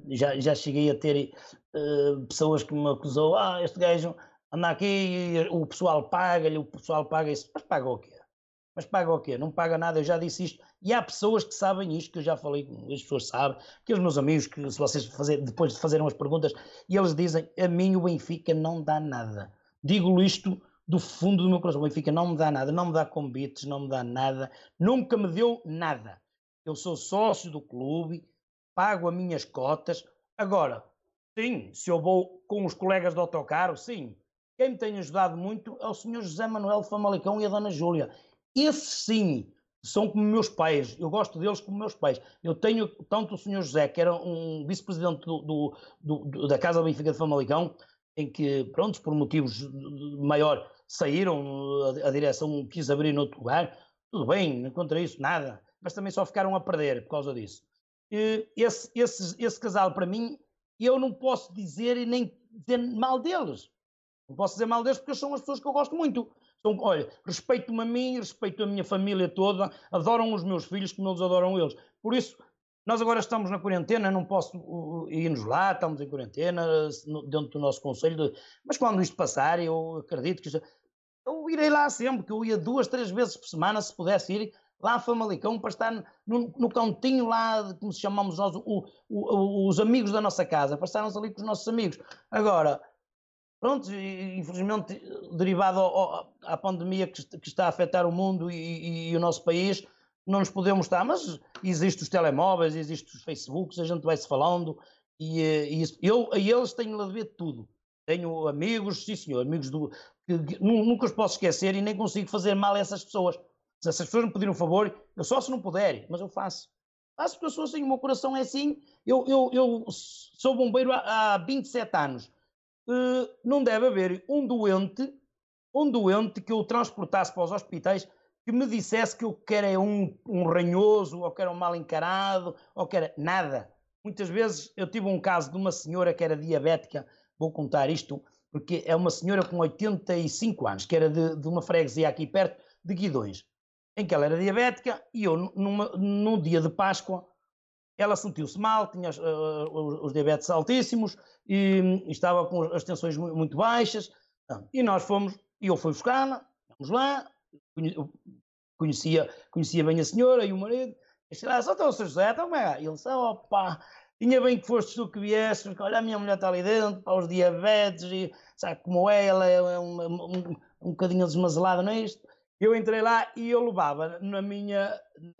Speaker 4: já, já cheguei a ter eh, pessoas que me acusou, ah, este gajo anda aqui, o pessoal paga-lhe, o pessoal paga isso, mas paga o quê? Mas paga o quê? Não paga nada, eu já disse isto. E há pessoas que sabem isto, que eu já falei, as pessoas sabem, que os meus amigos, que se vocês fazer, depois de fazerem umas perguntas, e eles dizem, a mim o Benfica não dá nada. Digo isto do fundo do meu coração, o Benfica não me dá nada, não me dá convites, não me dá nada, nunca me deu nada. Eu sou sócio do clube, pago as minhas cotas. Agora, sim, se eu vou com os colegas do autocarro, sim. Quem me tem ajudado muito é o senhor José Manuel Famalicão e a dona Júlia. Esses sim são como meus pais. Eu gosto deles como meus pais. Eu tenho tanto o senhor José, que era um vice-presidente do- do- do- do- da Casa Benfica de Famalicão, em que, pronto, por motivos maior, saíram, a, direção quis abrir noutro lugar. Tudo bem, não contra isso, nada. Mas também só ficaram a perder por causa disso. Esse, esse, esse casal, para mim, eu não posso dizer e nem dizer mal deles. Não posso dizer mal deles porque são as pessoas que eu gosto muito. São, olha, respeito-me a mim, respeito a minha família toda, adoram os meus filhos como eles adoram eles. Por isso, Nós agora estamos na quarentena, não posso ir-nos lá, estamos em quarentena, dentro do nosso conselho, mas quando isto passar, eu acredito que irei lá sempre, que eu ia duas, três vezes por semana, se pudesse ir, lá a Famalicão, para estar no, no cantinho lá, como se chamamos nós, o, o, os amigos da nossa casa, para estarmos ali com os nossos amigos. Agora, pronto, infelizmente, derivado ao, à pandemia que, que, está a afetar o mundo e, e, e, o nosso país, não nos podemos estar, mas existem os telemóveis, existem os Facebooks, a gente vai-se falando, e, e eu a eles tenho a ver tudo. Tenho amigos, sim senhor, amigos do, que, que, nunca os posso esquecer e nem consigo fazer mal a essas pessoas. Se essas pessoas me pedirem um favor, eu só se não puderem, mas eu faço. Faço porque eu sou assim, o meu coração é assim. Eu, eu, eu sou bombeiro há, há 27 anos. Uh, não deve haver um doente, um doente que eu transportasse para os hospitais que me dissesse que eu quero é um, um ranhoso, ou que era um mal encarado, ou que era nada. Muitas vezes eu tive um caso de uma senhora que era diabética, vou contar isto, porque é uma senhora com 85 anos, que era de, de uma freguesia aqui perto de Guidões em que ela era diabética e eu, numa, num dia de Páscoa, ela sentiu-se mal, tinha uh, os diabetes altíssimos e, e, estava com as tensões muito baixas. E nós fomos, e eu fui buscar-la, fomos lá, conhecia, conhecia bem a senhora e o marido. E disse, ah, só está o Sr. José, então como é? E ele disse, opa, tinha bem que foste tu que vieste, porque olha, a minha mulher está ali dentro, para os diabetes, e sabe como é, ela é um, um, um bocadinho desmazelada nisto. Eu entrei lá e eu levava na minha,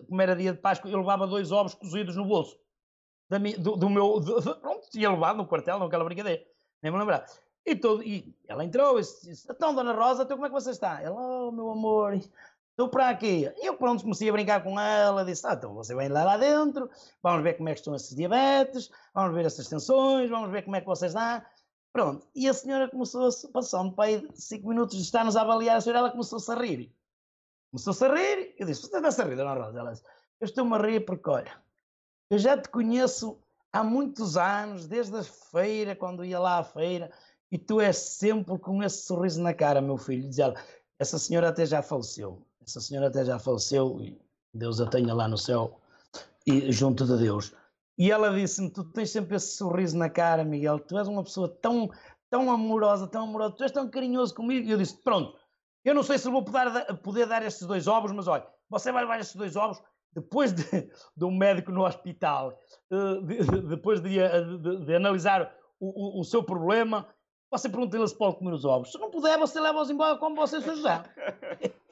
Speaker 4: como era dia de Páscoa, eu levava dois ovos cozidos no bolso. Da do, do, meu, do, pronto, tinha levado no quartel, naquela brincadeira, nem me lembrar. E, todo, e ela entrou e disse, então Dona Rosa, então como é que você está? Ela, oh meu amor, estou para aqui. Eu pronto, comecei a brincar com ela, disse, ah, então você vem lá lá dentro, vamos ver como é que estão esses diabetes, vamos ver essas tensões, vamos ver como é que você está. Pronto, e a senhora começou, a, passando para aí cinco minutos de estar-nos a avaliar, a senhora, ela começou-se a rir. Começou-se a rir. Eu disse: Você está a rir, Dona Rosa? Ela disse: Eu estou-me a rir porque, olha, eu já te conheço há muitos anos, desde a feira, quando ia lá à feira, e tu és sempre com esse sorriso na cara, meu filho. Diz ela: Essa senhora até já faleceu. Essa senhora até já faleceu e Deus a tenha lá no céu e junto de Deus. E ela disse-me: Tu tens sempre esse sorriso na cara, Miguel. Tu és uma pessoa tão, tão amorosa, tão amorosa, tu és tão carinhoso comigo. E eu disse: Pronto, eu não sei se vou poder, poder dar estes dois ovos, mas olha, você vai levar estes dois ovos depois de, de um médico no hospital, eh, de, de, depois de, de analisar o, o, o, seu problema, você pergunta-lhe se pode comer os ovos. Se não puder, você leva-os embora como você, Sr. José.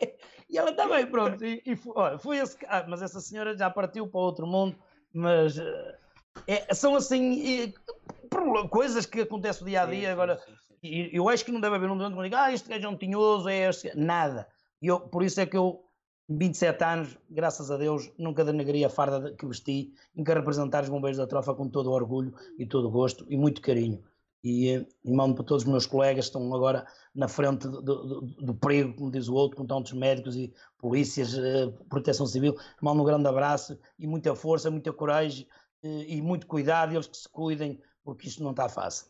Speaker 4: e ela também, pronto. E, e foi, olha, foi esse. Ah, mas essa senhora já partiu para outro mundo, mas eh, é, são assim coisas que acontecem dia a dia. Agora, e eu acho que não deve haver um doente que diga, ah, este gajo é um tinhoso, é este. Nada. E eu, por isso é que eu, 27 anos, graças a Deus, nunca denegaria a farda que vesti, em que representar os bombeiros da trofa com todo o orgulho e todo o gosto e muito carinho. E, e mando para todos os meus colegas que estão agora na frente do, do, do perigo, como diz o outro, com tantos médicos e polícias, eh, proteção civil, mando um grande abraço e muita força, muita coragem eh, e muito cuidado, eles que se cuidem, porque isto não está fácil.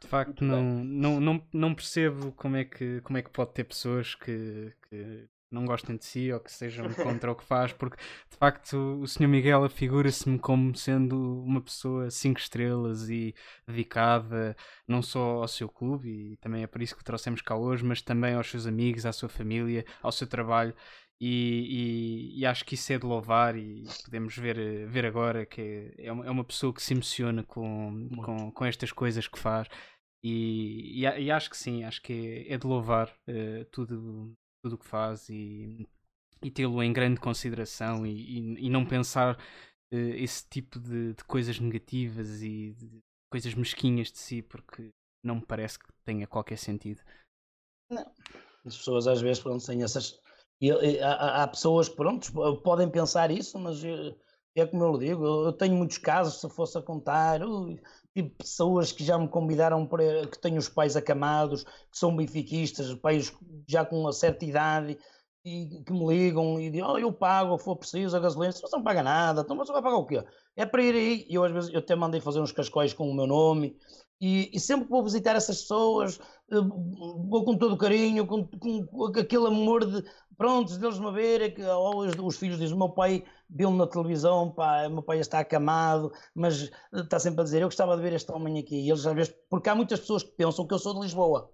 Speaker 1: De facto, não, não, não, não percebo como é, que, como é que pode ter pessoas que, que não gostem de si ou que sejam contra o que faz, porque de facto o Sr. Miguel afigura-se-me como sendo uma pessoa cinco estrelas e dedicada não só ao seu clube, e também é por isso que o trouxemos cá hoje, mas também aos seus amigos, à sua família, ao seu trabalho. E, e, e, acho que isso é de louvar e podemos ver, ver agora que é uma, é uma pessoa que se emociona com, com, com estas coisas que faz e, e, acho que sim, acho que é, é de louvar uh, tudo tudo o que faz e, e tê-lo em grande consideração e, não pensar uh, esse tipo de, de, coisas negativas e de coisas mesquinhas de si porque não me parece que tenha qualquer sentido.
Speaker 4: Não. As pessoas às vezes pronto, têm essas e, e, há, há, pessoas, pronto, podem pensar isso, mas eh, é como eu lhe digo, eu tenho muitos casos, se fosse a contar, tipo pessoas que já me convidaram para que têm os pais acamados, que são benfiquistas, pais já com uma certa idade, e que me ligam e dizem, oh, eu pago, se for preciso, a gasolina, você não paga nada, então você vai pagar o quê? É para ir aí, e eu às vezes eu até mandei fazer uns cascóis com o meu nome, e, e sempre que vou visitar essas pessoas, eh, vou com todo carinho, com, com, aquele amor de, pronto, deles me ver, é que, ou os, os filhos dizem, meu pai viu-me na televisão, pá, meu pai está acamado, mas está sempre a dizer, eu gostava de ver este homem aqui, e eles às vezes, porque há muitas pessoas que pensam que eu sou de Lisboa,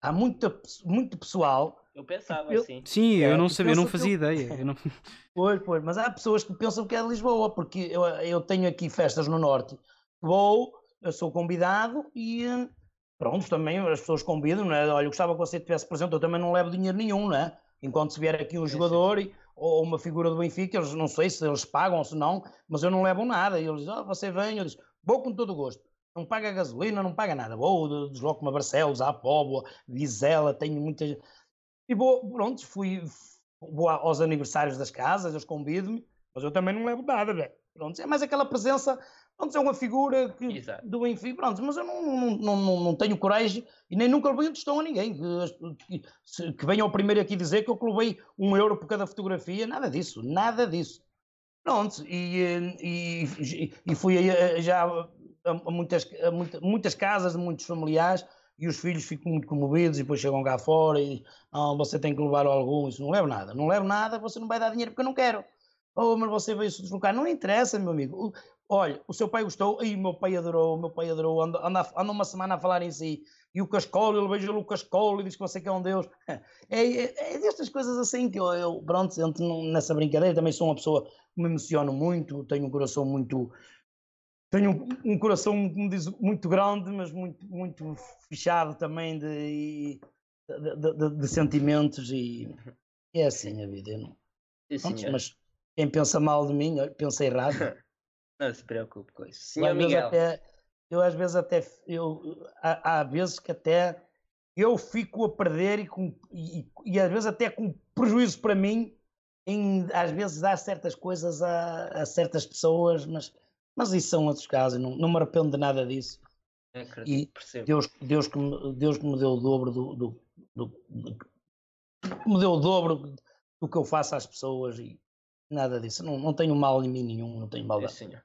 Speaker 4: há muita, muito pessoal
Speaker 2: eu pensava
Speaker 1: eu,
Speaker 2: assim.
Speaker 1: Sim, eu não sabia, eu não fazia eu... ideia. Eu não...
Speaker 4: Pois, pois, mas há pessoas que pensam que é de Lisboa, porque eu, eu tenho aqui festas no Norte. Vou, eu sou convidado e pronto, também as pessoas convidam, não é? Olha, eu gostava que você estivesse presente, eu também não levo dinheiro nenhum, não é? Enquanto se vier aqui um é, jogador sim. ou uma figura do Benfica, eles não sei se eles pagam ou se não, mas eu não levo nada. E eles dizem, oh, você vem, eu disse, vou com todo o gosto. Não paga gasolina, não paga nada. Vou, desloco-me a Barcelos, à Póvoa, Vizela, tenho muitas e vou, pronto, fui, vou aos aniversários das casas, eles convidam-me, mas eu também não levo nada, velho. Pronto, é mais aquela presença, pronto, é uma figura que, do Benfica, pronto, mas eu não, não, não, não, tenho coragem e nem nunca levei um tostão a ninguém. Que, que, que venha ao primeiro aqui dizer que eu levei um euro por cada fotografia, nada disso, nada disso. Pronto, e, e, e fui já a muitas, a muitas casas de muitos familiares e os filhos ficam muito comovidos e depois chegam cá fora e oh, você tem que levar algum, isso não levo nada, não levo nada, você não vai dar dinheiro porque eu não quero. Oh, mas você veio se deslocar, não interessa, meu amigo. Olha, o seu pai gostou, e o meu pai adorou, o meu pai adorou, anda, anda, anda uma semana a falar em si, e o Cascolo, ele beija o Cascolo e diz que você quer um Deus. É, é, é destas coisas assim que eu, eu pronto, entro nessa brincadeira, também sou uma pessoa que me emociono muito, tenho um coração muito, tenho um, um, coração, como diz, muito grande, mas muito, muito fechado também de, de, de, de sentimentos e é assim a vida. Não? Sim, mas quem pensa mal de mim, pensa errado.
Speaker 2: não se preocupe com isso. Senhor Miguel.
Speaker 4: Até, eu às vezes até, eu, há, há, vezes que até eu fico a perder e, com, e, e às vezes até com prejuízo para mim em às vezes dar certas coisas a, a certas pessoas, mas mas isso são outros casos, não, não me arrependo de nada disso.
Speaker 2: Acredito, e percebo.
Speaker 4: Deus, Deus, que me, Deus que me deu o dobro do, do, do, do me deu o dobro do que eu faço às pessoas e nada disso. Não, não tenho mal em mim nenhum, não tenho maldade.
Speaker 2: É, senhor.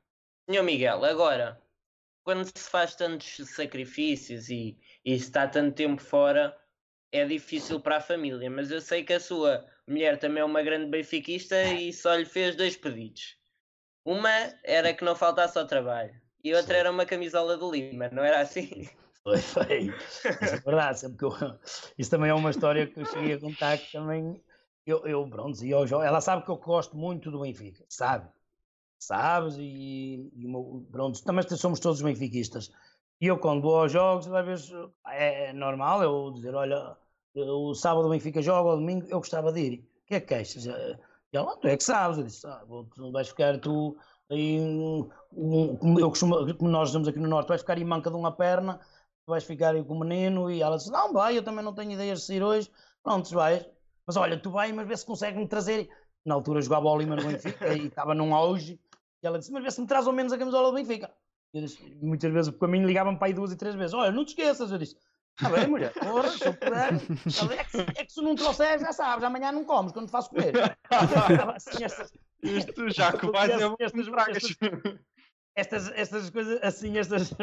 Speaker 2: senhor Miguel, agora, quando se faz tantos sacrifícios e, e está tanto tempo fora, é difícil para a família, mas eu sei que a sua mulher também é uma grande benfiquista e só lhe fez dois pedidos. Uma era que não faltasse ao trabalho e outra Sim. era uma camisola do Lima, não era assim?
Speaker 4: Foi, foi. Isso é verdade, sempre que eu... Isso também é uma história que eu cheguei a contar que também eu, eu pronto, e eu, ela sabe que eu gosto muito do Benfica, sabe? Sabes? E, e pronto, também somos todos benfiquistas. E eu, quando vou aos jogos, às vezes é, é normal eu dizer: olha, o sábado o Benfica joga, o domingo eu gostava de ir. O que é que queixas? E ela, tu é que sabes. Eu disse, ah, tu vais ficar tu aí, um, eu costumo, como nós dizemos aqui no Norte, vais ficar aí manca de uma perna, vais ficar aí com o menino. E ela disse, não, vai, eu também não tenho ideias de sair hoje. Pronto, vais. Mas olha, tu vai, mas vê se consegue-me trazer. Na altura jogava o Lima no Benfica e estava num auge. E ela disse, mas vê se me traz ao menos a camisola do Benfica. Eu disse, muitas vezes o caminho ligavam para aí duas e três vezes. Olha, não te esqueças. Eu disse, Está bem, mulher. Porra, se eu puder. É que, é que se não trouxer, já sabes, amanhã não comes quando te faço comer.
Speaker 3: assim, estas, Isto já que vais é estas,
Speaker 4: estas, estas, estas coisas, assim, estas,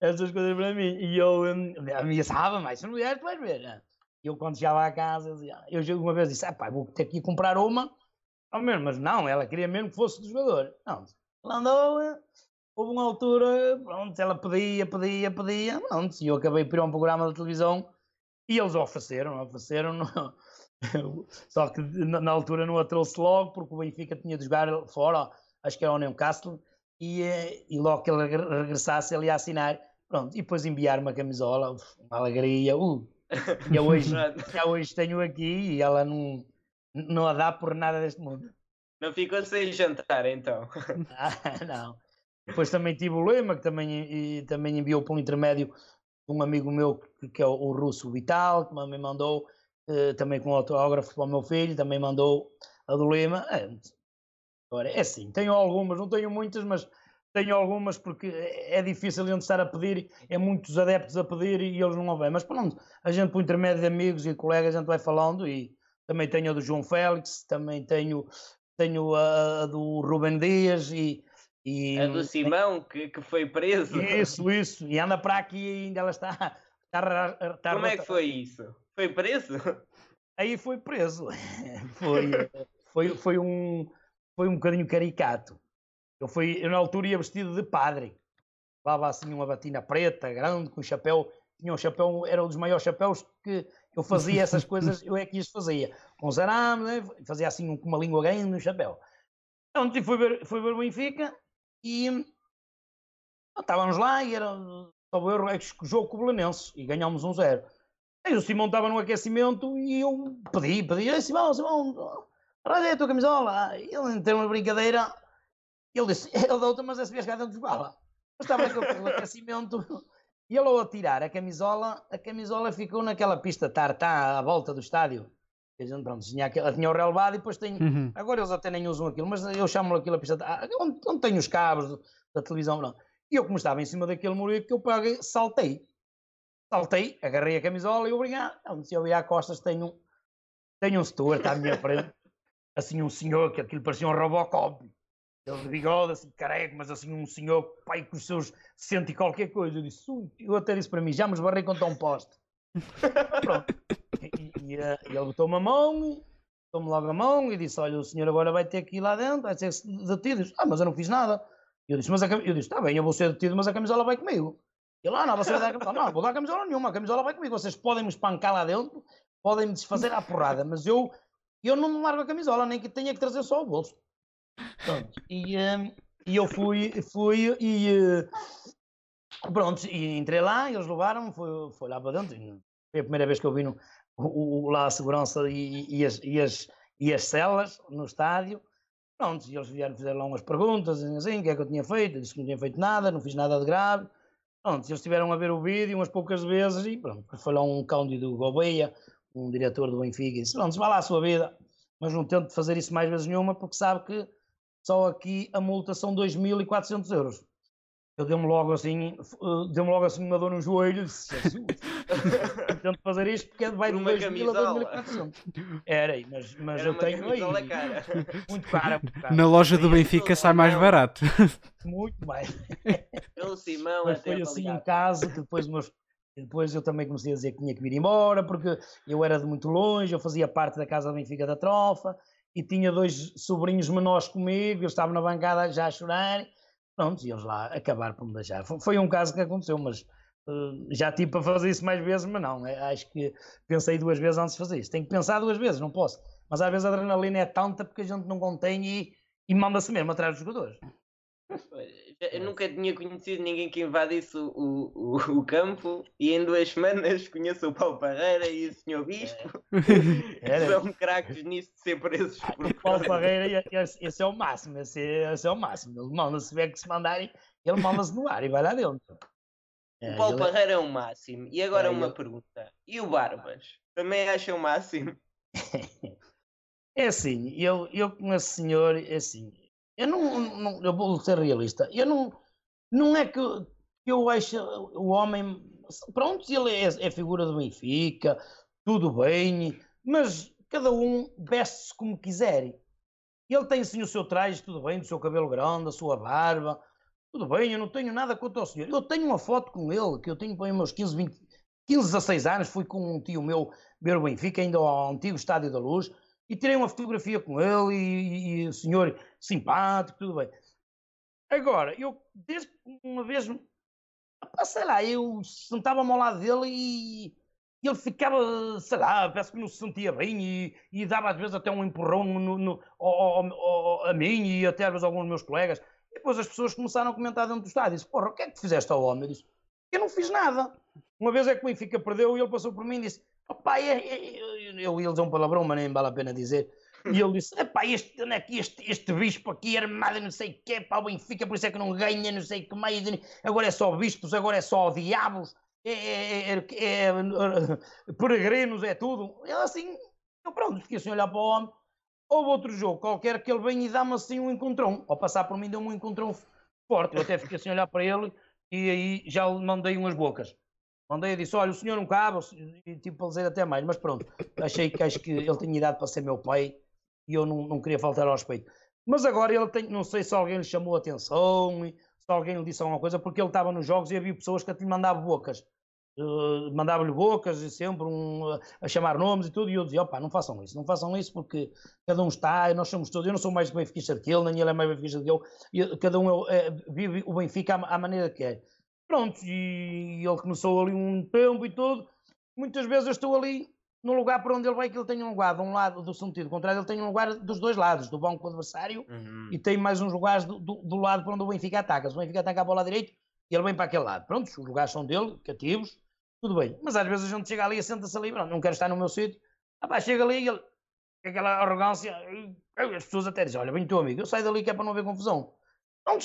Speaker 4: estas coisas para mim. E eu um, ameaçava, mas se não vieres, tu vais ver. Né? Eu, quando chegava à casa, eu, eu uma vez disse: ah, pá, vou ter que ir comprar uma. Oh, mesmo, mas não, ela queria mesmo que fosse do jogador. Não, ela andou houve uma altura, pronto, ela pedia, pedia, pedia, pronto, e eu acabei por ir a um programa de televisão e eles ofereceram, ofereceram, não, só que na, altura não a trouxe logo, porque o Benfica tinha de jogar fora, acho que era o Newcastle, e, eh, e logo que ele regressasse ele ia assinar, pronto, e depois enviar uma camisola, uma alegria, uh, eu hoje, já hoje tenho aqui e ela não, não a dá por nada deste mundo.
Speaker 2: Não ficou sem jantar então?
Speaker 4: ah, não. Depois também tive o Lema, que também, e, também enviou por um intermédio um amigo meu, que, que é o, o Russo Vital, que também mandou, eh, também com autógrafo para o meu filho, também mandou a do Lema. É, agora, é assim, tenho algumas, não tenho muitas, mas tenho algumas porque é, é difícil a gente estar a pedir, é muitos adeptos a pedir e eles não vêm. Mas pronto, a gente por intermédio de amigos e colegas, a gente vai falando e também tenho a do João Félix, também tenho, tenho a, a do Rubem Dias e, e
Speaker 2: A do Simão, que, que foi preso.
Speaker 4: isso, isso, e anda para aqui e ainda ela está, está, está
Speaker 2: Como é que foi isso? Foi preso?
Speaker 4: Aí foi preso. Foi, foi, foi, um, foi um bocadinho caricato. Eu, fui, eu na altura ia vestido de padre. Levava assim uma batina preta, grande, com chapéu. Tinha um chapéu, era um dos maiores chapéus que eu fazia essas coisas, eu é que as fazia. Com os arames, né? fazia assim um- com uma língua grande no chapéu. Então fui ver, fui ver o Benfica e estávamos lá e era é que jogo com o Belenenses e ganhámos um zero. Aí o Simão estava no aquecimento e eu pedi, pedi, Simão, Simão, olha aí a tua camisola. Ele, termos de brincadeira, ele disse, ele deu-te, mas essa vez cá dentro de bala. Eu estava naquele aquecimento e ele ao tirar a camisola, a camisola ficou naquela pista tartá à volta do estádio. A gente, pronto, tinha, aquela- tinha o relevado e depois tem.
Speaker 1: Uhum.
Speaker 4: Agora eles até nem usam aquilo, mas eu chamo aquilo a pista onde, onde tem os cabos da televisão. Não. E eu, como estava em cima daquele muro que eu paguei, saltei. Saltei, agarrei a camisola e obrigado. Então, se eu virar costas, tenho, um- tenho um Stuart à minha frente. Assim, um senhor que aquilo parecia um Robocop. Ele de bigode, assim, careco, mas assim, um senhor, pai, com os seus cento e qualquer coisa. Eu disse, eu até disse para mim, já me esbarrei contra um poste. Pronto. E, ele botou-me a mão, botou-me logo a mão e disse, olha, o senhor agora vai ter que ir lá dentro, vai ser detido. Disse, ah, mas eu não fiz nada. Eu disse, mas a, cam-" eu disse, está bem, eu vou ser detido, mas a camisola vai comigo. Ele, ah, não, você vai dar a camisola. Não, vou dar camisola nenhuma, a camisola vai comigo. Vocês podem me espancar lá dentro, podem me desfazer à porrada, mas eu, eu não me largo a camisola, nem que tenha que trazer só o bolso. Pronto. E, hum, e eu fui, fui e eh, pronto, e entrei lá, eles levaram, foi, foi lá para dentro. Foi a primeira vez que eu vi no, o, o- lá a segurança e, e as, e, as, e as celas no estádio. Pronto, e eles vieram fazer lá umas perguntas, assim, o que é que eu tinha feito? Eu disse que não tinha feito nada, não fiz nada de grave. Pronto, eles estiveram a ver o vídeo umas poucas vezes e pronto, foi lá um Cândido Gouveia, um diretor do Benfica, e disse, pronto, vá lá a sua vida, mas não tente fazer isso mais vezes nenhuma, porque sabe que só aqui a multa são 2.400 euros. Eu dei-me logo assim, eh, deu-me logo assim uma dor no joelho, tento fazer isto porque vai de
Speaker 2: Por uma
Speaker 4: 2.000 a
Speaker 2: camisola.
Speaker 4: 2.400. Era, aí, mas, mas
Speaker 2: Era
Speaker 4: eu tenho aí,
Speaker 2: cara.
Speaker 4: muito cara, muito cara,
Speaker 1: Na loja do Benfica sai mais barato.
Speaker 4: muito mais.
Speaker 2: Pelo Simão
Speaker 4: Mas
Speaker 2: até
Speaker 4: foi assim um
Speaker 2: avaliado.
Speaker 4: caso que depois, meus, depois eu também comecei a dizer que tinha que vir embora, porque eu era de muito longe, eu fazia parte da Casa Benfica da Trofa, e tinha dois sobrinhos menores comigo, eu estava na bancada já a chorar, pronto, e eles lá acabaram por me deixar. Foi, um caso que aconteceu, mas eh, já tive para fazer isso mais vezes, mas não, eh, acho que pensei duas vezes antes de fazer isso. Tenho que pensar duas vezes, não posso. Mas às vezes a adrenalina é tanta porque a gente não contém e, e manda-se mesmo atrás dos jogadores.
Speaker 2: Eu nunca tinha conhecido ninguém que invadisse o, o, o- campo e em duas semanas conheço o Paulo Parreira e o Sr. Bispo.
Speaker 4: Era.
Speaker 2: São craques nisso de ser presos por
Speaker 4: O Paulo Parreira, esse, esse é o máximo, esse, esse é o máximo. Ele manda, se tiver que se mandarem, ele manda-se no ar e vai lá dentro. É,
Speaker 2: O Paulo
Speaker 4: ele-
Speaker 2: Parreira é o máximo. E agora
Speaker 4: É,
Speaker 2: uma
Speaker 4: ele-
Speaker 2: pergunta. E o Barbas? Também acha o máximo?
Speaker 4: É assim, eu, eu com esse senhor, é assim, eu não, não- eu vou ser realista, eu não, não é que, eu- que eu acho o homem, pronto, ele é, é figura do Benfica, tudo bem, mas cada um veste-se como quiser. Ele tem sim o seu traje, tudo bem, do seu cabelo grande, a sua barba, tudo bem, eu não tenho nada contra o senhor. Eu tenho uma foto com ele, que eu tenho para meus 15, 20, 15, 16 anos, fui com um tio meu ver o Benfica, ainda ao antigo Estádio da Luz, e tirei uma fotografia com ele e, o senhor simpático, tudo bem. Agora, eu, desde uma vez, sei lá, eu sentava-me ao lado dele e ele ficava, sei lá, parece que não se sentia bem e, e dava às vezes até um empurrão no, no- ao- ao- a mim e até às vezes a alguns meus colegas. E depois as pessoas começaram a comentar dentro do estádio. Disse, porra, o que é que fizeste ao homem? Eu disse, eu não fiz nada. Uma vez é que o Benfica perdeu e ele passou por mim e disse, é, é, é, eu ia dizer um palavrão, mas nem vale a pena dizer. E ele disse, epá, este, aqui, este, este bispo aqui armado e não sei o quê, pá, o Benfica, por isso é que não ganha, não sei o que mais, agora é só bispos, agora é só diabos, é, é, é, é, é, peregrinos, é tudo. Ele assim, eu pronto, fiquei assim a olhar para o homem. Houve outro jogo qualquer que ele vem e dá-me assim um encontrão. Ao passar por mim, deu-me um encontrão forte. Eu até fiquei assim a olhar para ele e aí já lhe mandei umas bocas. Mandei e disse: Olha, o senhor não cabe, e tipo, para dizer até mais, mas pronto, achei que acho que ele tinha idade para ser meu pai e eu não, não queria faltar ao respeito. Mas agora ele tem, não sei se alguém lhe chamou a atenção, se alguém lhe disse alguma coisa, porque ele estava nos jogos e havia pessoas que até lhe mandavam bocas. Uh, mandava-lhe bocas e sempre um, a chamar nomes e tudo, e eu dizia, opá, não façam isso, não façam isso porque cada um está, nós somos todos, eu não sou mais benfiquista que ele, nem ele é mais benfiquista que eu, cada um é, é, vive o Benfica à, à maneira que é. Pronto, e ele começou ali um tempo e tudo, muitas vezes eu estou ali no lugar para onde ele vai que ele tenha um lugar de um lado do sentido contrário, ele tem um lugar dos dois lados, do banco adversário uhum. e tem mais uns lugares do, do, do, lado para onde o Benfica ataca. Se o Benfica ataca para o lado direito, ele vem para aquele lado. Pronto, os lugares são dele, cativos, tudo bem. Mas às vezes a gente chega ali e senta-se ali, não quero estar no meu sítio. Ah, chega ali e ele, aquela arrogância, e, as pessoas até dizem, olha, vem teu amigo, eu saio dali que é para não haver confusão.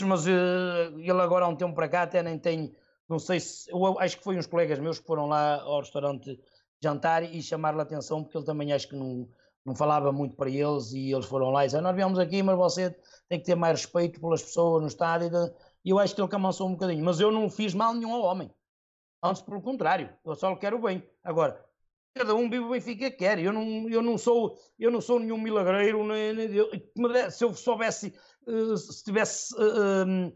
Speaker 4: Mas uh, ele agora há um tempo para cá até nem tem, não sei se, eu acho que foi uns colegas meus que foram lá ao restaurante jantar e chamar-lhe a atenção, porque ele também acho que não, não falava muito para eles e eles foram lá e disseram, nós viemos aqui, mas você tem que ter mais respeito pelas pessoas no estádio e eu acho que ele camansou um bocadinho, mas eu não fiz mal nenhum ao homem, antes pelo contrário, eu só lhe quero bem. Agora, cada um vive o Benfica que quer, eu não, eu não, sou, eu não sou nenhum milagreiro, nem, nem, eu, se eu soubesse, se tivesse... Uh,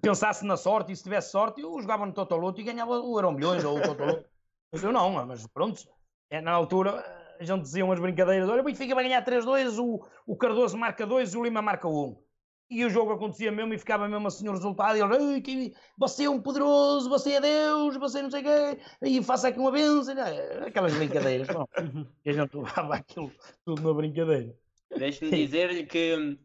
Speaker 4: pensasse na sorte e se tivesse sorte, eu jogava no Totoloto e ganhava o Euro Milhões ou o Totoloto. Mas eu não, mas pronto, é, na altura a gente dizia umas brincadeiras, olha o Benfica vai ganhar 3-2, o, o Cardoso marca 2 e o Lima marca 1. E o jogo acontecia mesmo e ficava mesmo assim o resultado. E ele, que, você é um poderoso, você é Deus, você não sei o quê, e faça aqui uma benção. Né? Aquelas brincadeiras, não. e a gente levava aquilo tudo na brincadeira.
Speaker 2: Deixe-me dizer-lhe que,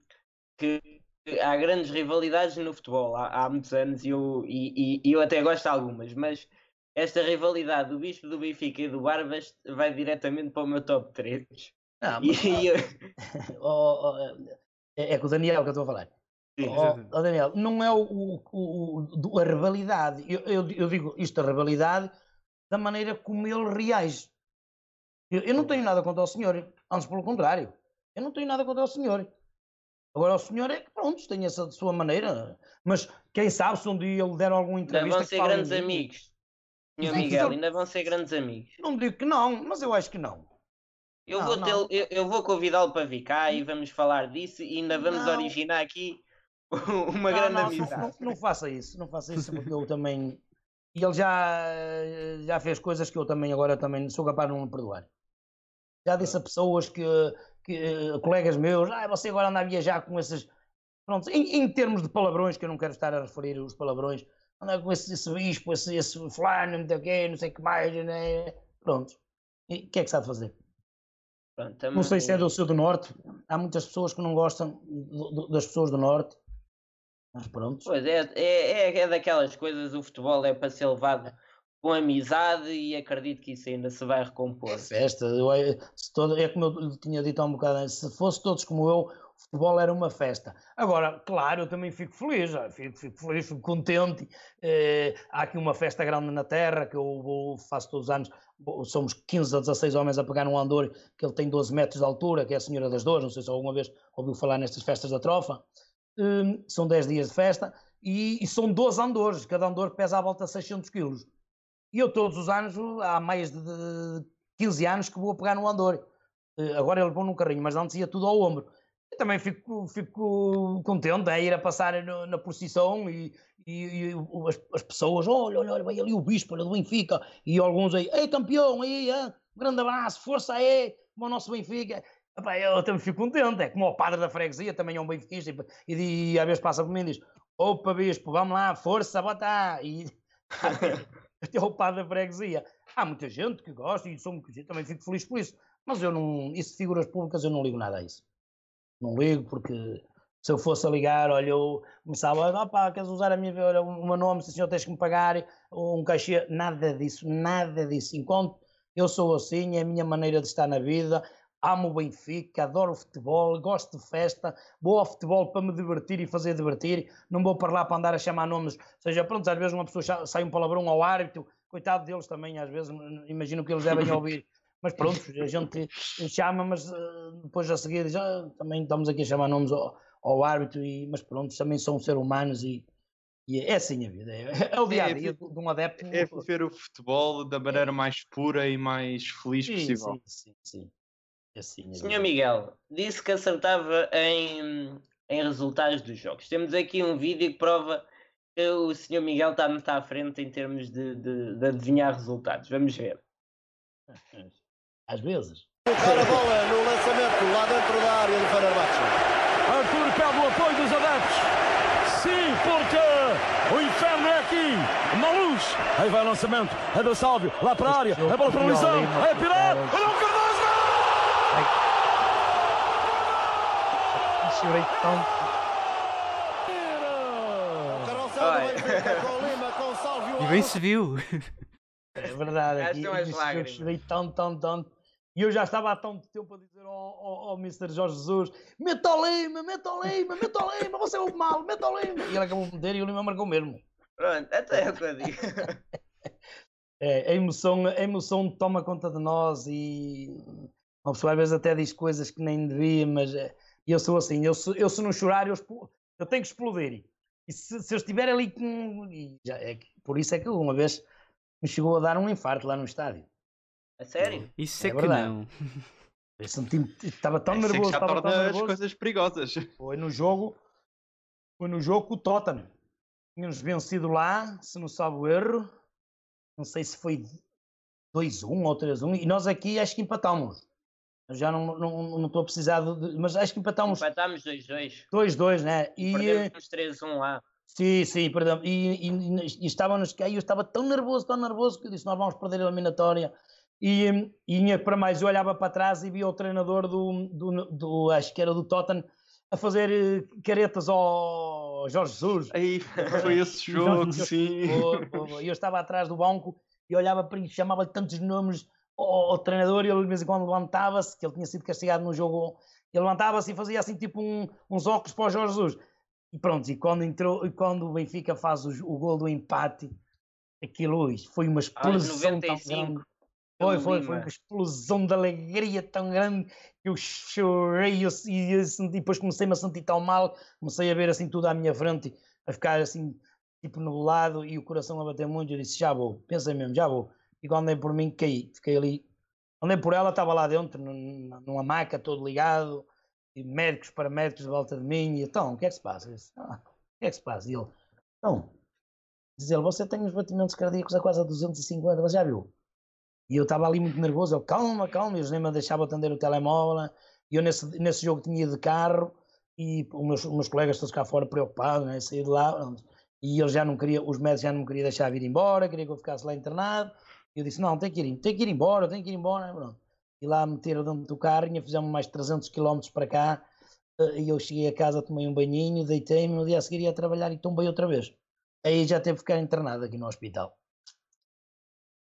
Speaker 2: que há grandes rivalidades no futebol há, há muitos anos e eu, e, e, eu até gosto de algumas, mas esta rivalidade do Bispo do Benfica e do Barbas vai diretamente para o meu top 3.
Speaker 4: Não, mas, e, eu... oh, oh, é, é com o Daniel que eu estou a falar. Sim, oh, oh, Daniel, não é o, o, o a rivalidade. Eu, eu, eu, digo isto, a rivalidade, da maneira como ele reage. Eu, eu, não tenho nada contra o senhor, antes pelo contrário. Eu não tenho nada contra o senhor. Agora o senhor é que, pronto, tem essa sua maneira. Mas quem sabe se um dia ele der algum entrevista...
Speaker 2: Vão ser grandes amigos. Senhor Miguel, ainda vão ser grandes amigos.
Speaker 4: Não digo que não, mas eu acho que não.
Speaker 2: Eu não, vou, não. eu, eu, vou convidá-lo para vir cá e vamos falar disso e ainda vamos não. originar aqui uma grande amizade.
Speaker 4: Não, não, faça isso, não faça isso porque eu também. E ele já, já fez coisas que eu também agora também sou capaz de não perdoar. Já disse a pessoas que, que colegas meus, ah, você agora anda a viajar com esses. Pronto, em, em termos de palavrões, que eu não quero estar a referir os palavrões, anda com esse, esse bispo, esse, esse fulano, não sei o quê, não sei o que mais, né? pronto. E o que é que sabe fazer? Pronto, também... Não sei se é do sul do norte, há muitas pessoas que não gostam do, do, das pessoas do norte, mas pronto.
Speaker 2: Pois é, é, é, daquelas coisas, o futebol é para ser levado com amizade e acredito que isso ainda se vai recompor. É
Speaker 4: festa, eu, se todo, é como eu tinha dito há um bocado, se fosse todos como eu, futebol era uma festa. Agora, claro, eu também fico feliz, fico, fico feliz, fico contente. Eh, há aqui uma festa grande na Terra que eu vou, faço todos os anos. Somos 15 a 16 homens a pegar um andor que ele tem 12 metros de altura, que é a Senhora das Dores. Não sei se alguma vez ouviu falar nestas festas da Trofa. Eh, são 10 dias de festa e, e, são 12 andores, cada andor pesa à volta de 600 quilos. E eu todos os anos, há mais de 15 anos que vou pegar no andor. Eh, agora ele põe num carrinho, mas antes ia tudo ao ombro eu também fico, fico contente a ir a passar no, na procissão e, e, e as, as, pessoas, olha, olha, olha, vai ali o bispo olha, do Benfica, e alguns aí, ei campeão, aí, grande abraço, força aí, o nosso Benfica. Epá, eu também fico contente, é como o padre da freguesia, também é um benfiquista, e, e, e às vezes passa por mim e diz, opa bispo, vamos lá, força, bota! E até o padre da freguesia. Há muita gente que gosta e sou, também fico feliz por isso, mas eu não, isso de figuras públicas eu não ligo nada a isso não ligo, porque se eu fosse a ligar, olha, eu começava, opá, queres usar a minha, olha, o meu nome, se o senhor tens que me pagar um cachê, nada disso, nada disso. Enquanto eu sou assim, é a minha maneira de estar na vida, amo o Benfica, adoro o futebol, gosto de festa, vou ao futebol para me divertir e fazer divertir, não vou para lá para andar a chamar nomes, seja, pronto, às vezes uma pessoa sai um palavrão ao árbitro, coitado deles também, às vezes, imagino que eles devem ouvir mas pronto, a gente chama, mas uh, depois a seguir já também estamos aqui a chamar nomes ao, ao árbitro, e, mas pronto, também são seres humanos e, E é assim a vida, é, é o dia a
Speaker 3: É,
Speaker 4: dia de um adepto.
Speaker 3: É viver o futebol da maneira mais pura e mais feliz
Speaker 4: Sim,
Speaker 3: possível.
Speaker 4: sim, sim, sim. Assim a
Speaker 2: Senhor. Miguel, disse que acertava em, em resultados dos jogos. Temos aqui um vídeo que prova que o Senhor Miguel está muito à frente em termos de, de- de adivinhar resultados. Vamos ver.
Speaker 4: Às vezes.
Speaker 9: Colocar a bola no lançamento lá dentro da área do Fenerbahçe.
Speaker 10: Arthur pede o apoio dos adeptos. Sim, porque o inferno é aqui, na luz. Aí vai o lançamento, é da Sálvio, lá para a área, é bola para o Luizão, é Pilar, olha o
Speaker 1: E bem se viu.
Speaker 4: É verdade. Jogo
Speaker 2: lágrimas.
Speaker 4: chorei tanto, tanto, tanto. E eu já estava há tanto tempo a dizer ao, ao, ao Mr. Jorge Jesus: meta o Lima, meta o Lima, meta o Lima, você é o mal, meta o Lima. E ele acabou de meter e o Lima marcou mesmo.
Speaker 2: Pronto, até é o que eu digo.
Speaker 4: É, a, emoção, a emoção toma conta de nós e uma pessoa às vezes até diz coisas que nem devia, mas é, eu sou assim, eu, se- eu se não chorar, eu, eu tenho que explodir. E se, se eu estiver ali com. e já é por isso é que uma vez me chegou a dar um infarto lá no estádio.
Speaker 2: A sério?
Speaker 1: Isso é,
Speaker 4: É
Speaker 1: que
Speaker 4: verdade.
Speaker 1: não.
Speaker 4: Eu senti, estava tão
Speaker 3: Isso é que
Speaker 4: nervoso,
Speaker 3: já
Speaker 4: estava tão
Speaker 3: torna as
Speaker 4: nervoso.
Speaker 3: coisas perigosas.
Speaker 4: Foi no jogo, foi no jogo com o Tottenham. Tínhamos vencido lá, se não sabe o erro. Não sei se foi 2-1 ou 3-1. E nós aqui acho que empatámos. Eu já não estou não, não estou a precisar de. Mas acho que empatámos
Speaker 2: Empatámos 2-2.
Speaker 4: 2-2, né? E,
Speaker 2: Perdemos 3-1 lá.
Speaker 4: Sim, sim, perdão. E, e, e estávamos cá e eu estava tão nervoso, tão nervoso, que eu disse: Nós vamos perder a eliminatória. E, e para mais, eu olhava para trás e via o treinador do, do, do acho que era do Tottenham, a fazer eh, caretas ao Jorge Jesus.
Speaker 3: Aí foi esse jogo, sim.
Speaker 4: Foi, foi, foi. E eu estava atrás do banco e olhava para ele, chamava-lhe tantos nomes ao treinador e ele de vez em quando levantava-se, que ele tinha sido castigado no jogo, ele levantava-se e fazia assim tipo um- uns óculos para o Jorge Jesus. E pronto, e quando, entrou, e quando o Benfica faz o, o gol do empate, aquilo ui, foi uma explosão tão
Speaker 2: 95,
Speaker 4: grande.
Speaker 2: pelo
Speaker 4: Foi, foi, foi uma explosão de alegria tão grande que eu chorei eu, e, eu senti- depois comecei-me a sentir tão mal, comecei a ver assim tudo à minha frente, a ficar assim, tipo nublado e o coração a bater muito. Eu disse: Já vou, pensei mesmo, já vou. E quando andei por mim, caí, fiquei ali. Andei por ela, estava lá dentro, num- numa maca, todo ligado, e médicos, paramédicos de volta de mim. E então, o que é que se passa? Eu disse, "Ah, o que é que se passa? E ele: Então, diz ele, você tem os batimentos cardíacos a quase a 250, você já viu? E eu estava ali muito nervoso, ele, calma, calma, eles nem me deixavam atender o telemóvel. E eu nesse, nesse jogo tinha ido de carro e os meus, os meus colegas todos cá fora preocupados, né? saí de lá. E eles já não queriam, os médicos já não me queriam deixar vir embora, queria que eu ficasse lá internado. Eu disse: Não, tem que ir, tem que ir embora, tem que ir embora. Pronto. E lá me meteram dentro do carro, e fizemos mais 300 km para cá. eh, E eu cheguei a casa, tomei um banhinho, deitei-me, no dia a seguir ia trabalhar e tombei outra vez. Aí já teve que ficar internado aqui no hospital.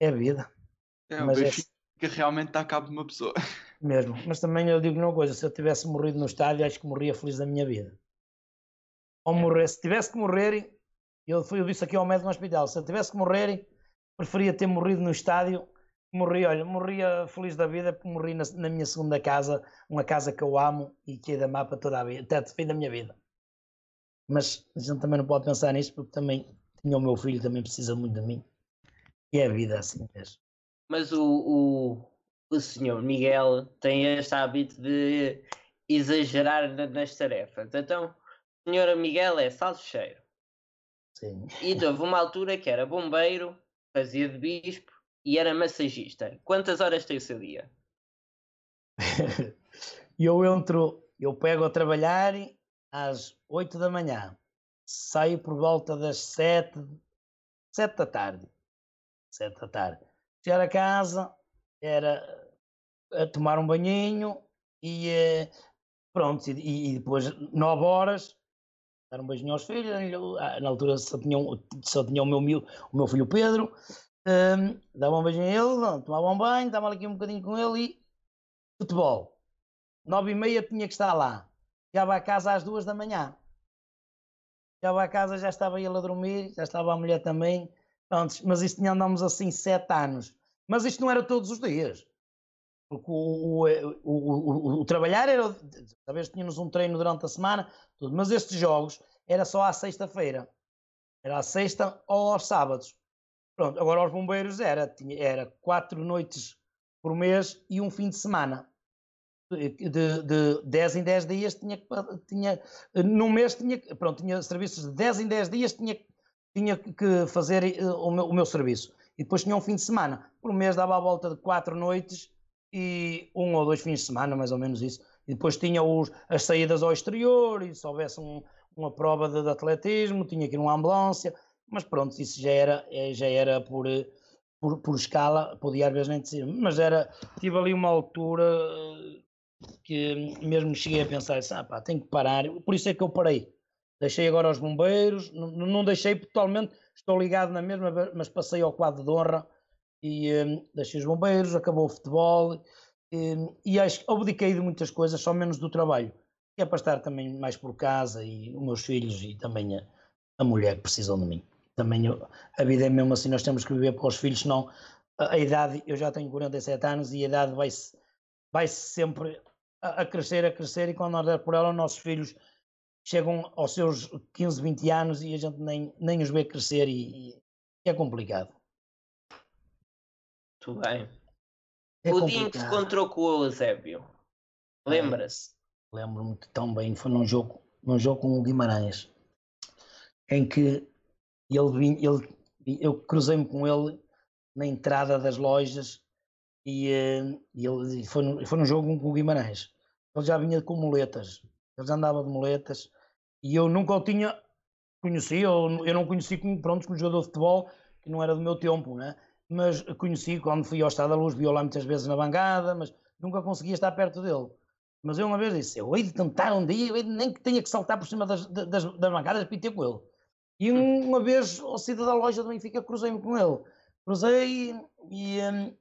Speaker 4: É a vida.
Speaker 3: É,
Speaker 4: Mas é
Speaker 3: Benfica realmente está a cabo de uma pessoa.
Speaker 4: mesmo. Mas também eu digo uma coisa: se eu tivesse morrido no estádio, acho que morria feliz da minha vida. Ou morrer, se tivesse que morrer, eu, fui- eu disse aqui ao médico no hospital: se eu tivesse que morrer, preferia ter morrido no estádio. Morria, olha, morria feliz da vida porque morri na, na minha segunda casa, uma casa que eu amo e que é da mapa toda a vida, até o fim da minha vida. Mas a gente também não pode pensar nisto porque também tinha o meu filho, também precisa muito de mim. E é a vida assim mesmo.
Speaker 2: Mas o, o, o senhor Miguel tem este hábito de exagerar na- nas tarefas. Então, o senhor Miguel é salsicheiro.
Speaker 4: Sim.
Speaker 2: E houve uma altura que era bombeiro, fazia de bispo e era massagista. Quantas horas tem o seu dia?
Speaker 4: Eu entro, eu pego a trabalhar às 8 da manhã, saio por volta das 7, 7 da tarde. 7 da tarde. Chegar a casa, era a tomar um banhinho e eh, pronto, e, e depois 9 horas, dar um beijinho aos filhos, ah, na altura só tinha, um- só tinha o, meu, o meu filho Pedro, hum, dava um beijinho a ele, tomava um banho, estava aqui um bocadinho com ele e futebol. Nove e meia tinha que estar lá. Chegava a casa às duas da manhã. Chegava a casa, já estava ele a dormir, já estava a mulher também. Pronto, mas isto tinha andamos assim sete anos. Mas isto não era todos os dias. Porque o, o, o, o, o- trabalhar era. Talvez tínhamos um treino durante a semana, tudo, mas estes jogos era só à sexta-feira. Era à sexta ou aos sábados. Pronto, agora aos bombeiros era, tinha, era quatro noites por mês e um fim de semana. De, de 10 em 10 dias tinha, tinha no mês tinha, pronto, tinha serviços de 10 em 10 dias tinha, tinha que fazer eh, o meu, o meu serviço. E depois tinha um fim de semana. Por mês dava a volta de quatro noites e um ou dois fins de semana, mais ou menos isso. E depois tinha os, as saídas ao exterior, e se houvesse um, uma prova de, de, atletismo, tinha que ir numa ambulância, mas pronto, isso já era, eh, já era por, por, por escala, podia às vezes nem dizer, mas era, tive ali uma altura eh, que mesmo cheguei a pensar, ah, pá, tenho que parar, por isso é que eu parei. Deixei agora os bombeiros, não, não deixei totalmente, estou ligado na mesma, mas passei ao quadro de honra e um, deixei os bombeiros, acabou o futebol um, e acho que abdiquei de muitas coisas, só menos do trabalho, que é para estar também mais por casa e os meus filhos e também a, a mulher que precisam de mim. Também eu, a vida é mesmo assim, nós temos que viver para os filhos, senão a, a idade, eu já tenho 47 anos e a idade vai-se vai -se sempre a, a, crescer, a crescer e quando nós der por ela, os nossos filhos chegam aos seus 15, 20 anos e a gente nem, nem os vê crescer e, e é complicado.
Speaker 2: Muito bem. É o dia em que se encontrou com o Eusébio, lembra-se?
Speaker 4: É, Lembro-me tão bem, foi num jogo, num jogo com o Guimarães, em que ele, ele eu cruzei-me com ele na entrada das lojas e, eh, e ele foi, no, foi num jogo com o Guimarães. Ele já vinha com muletas, ele já andava de muletas e eu nunca o tinha conhecido, eu não conheci como, pronto, como jogador de futebol, que não era do meu tempo, né? Mas conheci quando fui ao Estado da Luz, vi-o lá muitas vezes na bancada, mas nunca conseguia estar perto dele. Mas eu uma vez disse, eu hei de tentar um dia, eu nem que tenha que saltar por cima das, das, das bancadas para ter com ele. E uma vez, ao sair da loja do Benfica, cruzei-me com ele. Cruzei e, um,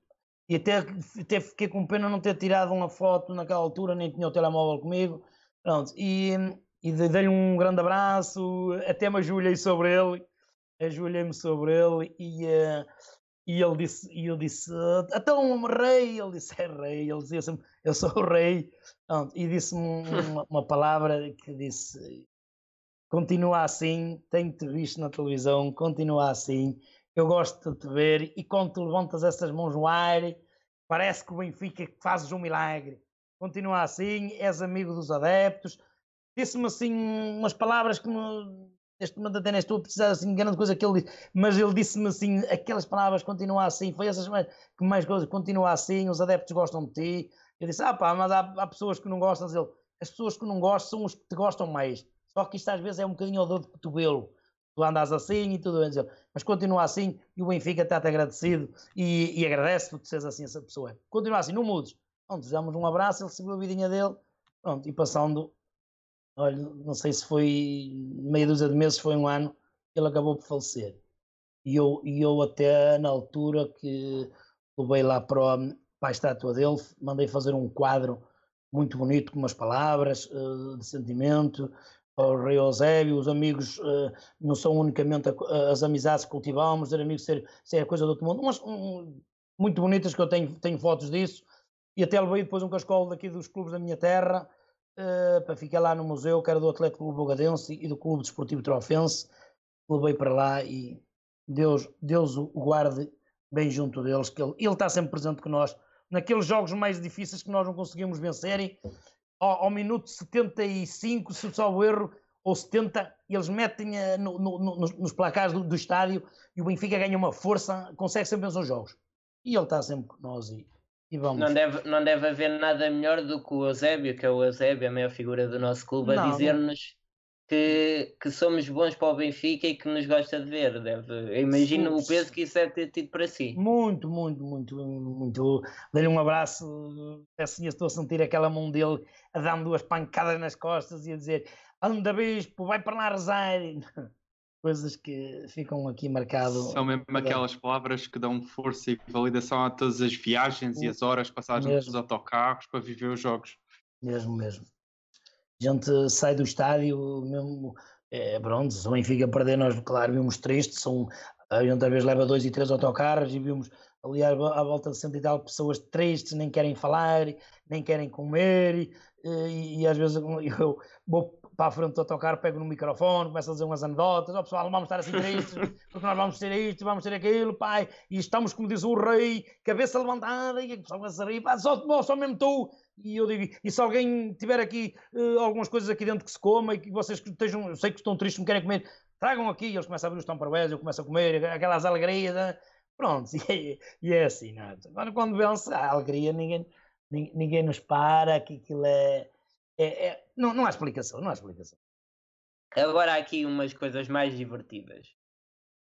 Speaker 4: e até, até fiquei com pena não ter tirado uma foto naquela altura, nem tinha o telemóvel comigo. Pronto, e, e dei-lhe um grande abraço, até me ajoelhei sobre ele, ajoelhei-me sobre ele e... Uh, e ele disse, e eu disse, então rei, ele disse, é rei, ele dizia assim, eu sou o rei, e disse-me uma, uma, palavra que disse, continua assim, tenho-te visto na televisão, continua assim, eu gosto de te ver, e quando tu levantas essas mãos no ar, parece que o Benfica fazes um milagre, continua assim, és amigo dos adeptos, disse-me assim umas palavras que me neste momento até nem estou a precisar assim grande coisa que ele disse, mas ele disse-me assim, aquelas palavras continua assim, foi essas que mais coisas, continua assim, os adeptos gostam de ti. Eu disse, ah pá, mas há, há pessoas que não gostam, ele, as pessoas que não gostam são os que te gostam mais. Só que isto às vezes é um bocadinho ao dor de cotovelo. Tu andas assim e tudo bem, mas continua assim e o Benfica está-te agradecido e, e agradece por seres assim essa pessoa. Continua assim, não mudes. Pronto, damos um abraço, ele recebeu a vidinha dele, pronto, e passando olha, não sei se foi meia dúzia de meses, foi um ano, ele acabou por falecer. E eu, e eu até na altura que levei lá para, para a estátua dele, mandei fazer um quadro muito bonito com umas palavras uh, de sentimento ao rei Eusébio, os amigos uh, não são unicamente a, as amizades que cultivamos, ser amigos ser, ser coisa do outro mundo, mas um, muito bonitas que eu tenho, tenho fotos disso, e até levei depois um cascolo daqui dos clubes da minha terra, uh, para ficar lá no museu, que era do Atlético Clube Bogadense e do Clube Desportivo Trofense. Levei para lá e Deus, Deus o guarde bem junto deles, que ele, ele está sempre presente com nós. Naqueles jogos mais difíceis que nós não conseguimos vencer, e ao, ao minuto 75, se salvo erro, ou 70, eles metem uh, no, no, no, nos placares do, do, estádio e o Benfica ganha uma força, consegue sempre vencer os jogos. E ele está sempre com nós e
Speaker 2: não deve, não deve haver nada melhor do que o Eusébio, que é o Eusébio, a maior figura do nosso clube, não, a dizer-nos que, que somos bons para o Benfica e que nos gosta de ver. Deve, imagino o peso que isso deve ter tido para si.
Speaker 4: Muito, muito, muito, muito. Dei-lhe um abraço, assim estou a sentir aquela mão dele a dar-me duas pancadas nas costas e a dizer anda bispo, vai para lá rezar. Coisas que ficam aqui marcado.
Speaker 3: São mesmo aquelas palavras que dão força e validação a todas as viagens e as horas passadas nos autocarros para viver os jogos.
Speaker 4: Mesmo, mesmo. A gente sai do estádio, mesmo, é, pronto, se o Benfica perder, nós, claro, vimos tristes, são, a gente às vezes leva dois e três autocarros e vimos ali à, à volta de cento e tal pessoas tristes, nem querem falar, nem querem comer, e, e, e às vezes eu vou para a frente do autocarro, pego no microfone, começo a dizer umas anedotas, ó oh, pessoal, vamos estar assim tristes, porque nós vamos ter isto, vamos ter aquilo, pai, e estamos, como diz o rei, cabeça levantada, e o pessoal vai sair, pá, só, só mesmo tu, e eu digo, e se alguém tiver aqui uh, algumas coisas aqui dentro que se coma, e que vocês que estejam, eu sei que estão tristes, me querem comer, tragam aqui, eles começam a abrir os tamparés, eu começo a comer, aquelas alegrias, né? pronto, e é, e é assim, não é? Agora quando vence a alegria, ninguém, ninguém nos para, que aquilo é é, é, não, não há explicação, não há explicação.
Speaker 2: Agora há aqui umas coisas mais divertidas.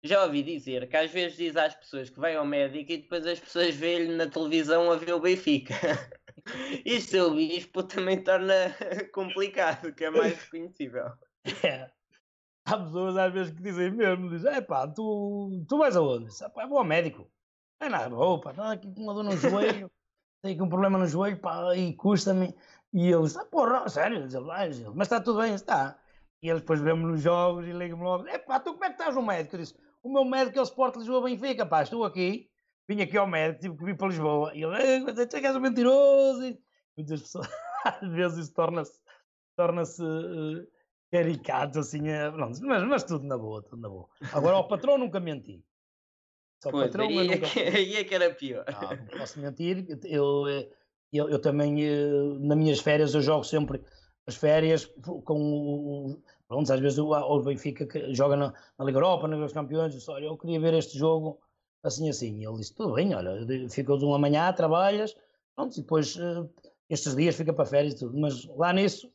Speaker 2: Já ouvi dizer que às vezes diz às pessoas que vai ao médico e depois as pessoas veem-lhe na televisão a ver o Benfica. Isto seu bispo também torna complicado, que é mais reconhecível.
Speaker 4: É. Há pessoas às vezes que dizem mesmo, dizem, é pá, tu, tu vais aonde? Ah, pá, vou ao médico. É nada, vou, pá, estou aqui com uma dor no joelho, tenho aqui um problema no joelho, pá, e custa-me. E eu disse, ah, porra, sério, mas está tudo bem, está. E eles depois vemos nos jogos e ligam-me logo, é pá, tu como é que estás no médico? Eu disse, o meu médico é o Sport Lisboa Benfica, pá, estou aqui, vim aqui ao médico, tive que vir para Lisboa. E ele, é que és um mentiroso. E muitas pessoas, às vezes isso torna-se torna-se uh, caricato, assim, pronto, mas, mas tudo na boa, tudo na boa. Agora, ao patrão nunca menti.
Speaker 2: Só pois, patrão, aí, nunca... é que, aí é que era pior.
Speaker 4: Não, não posso mentir, eu, eu eu, eu também, eh, nas minhas férias, eu jogo sempre as férias com o. Pronto, às vezes o Benfica que joga na, na Liga Europa, na Liga dos Campeões, eu olha, eu queria ver este jogo assim assim. E ele disse, tudo bem, olha, ficou de uma manhã, trabalhas, pronto, e depois uh, estes dias fica para férias e tudo. Mas lá nisso,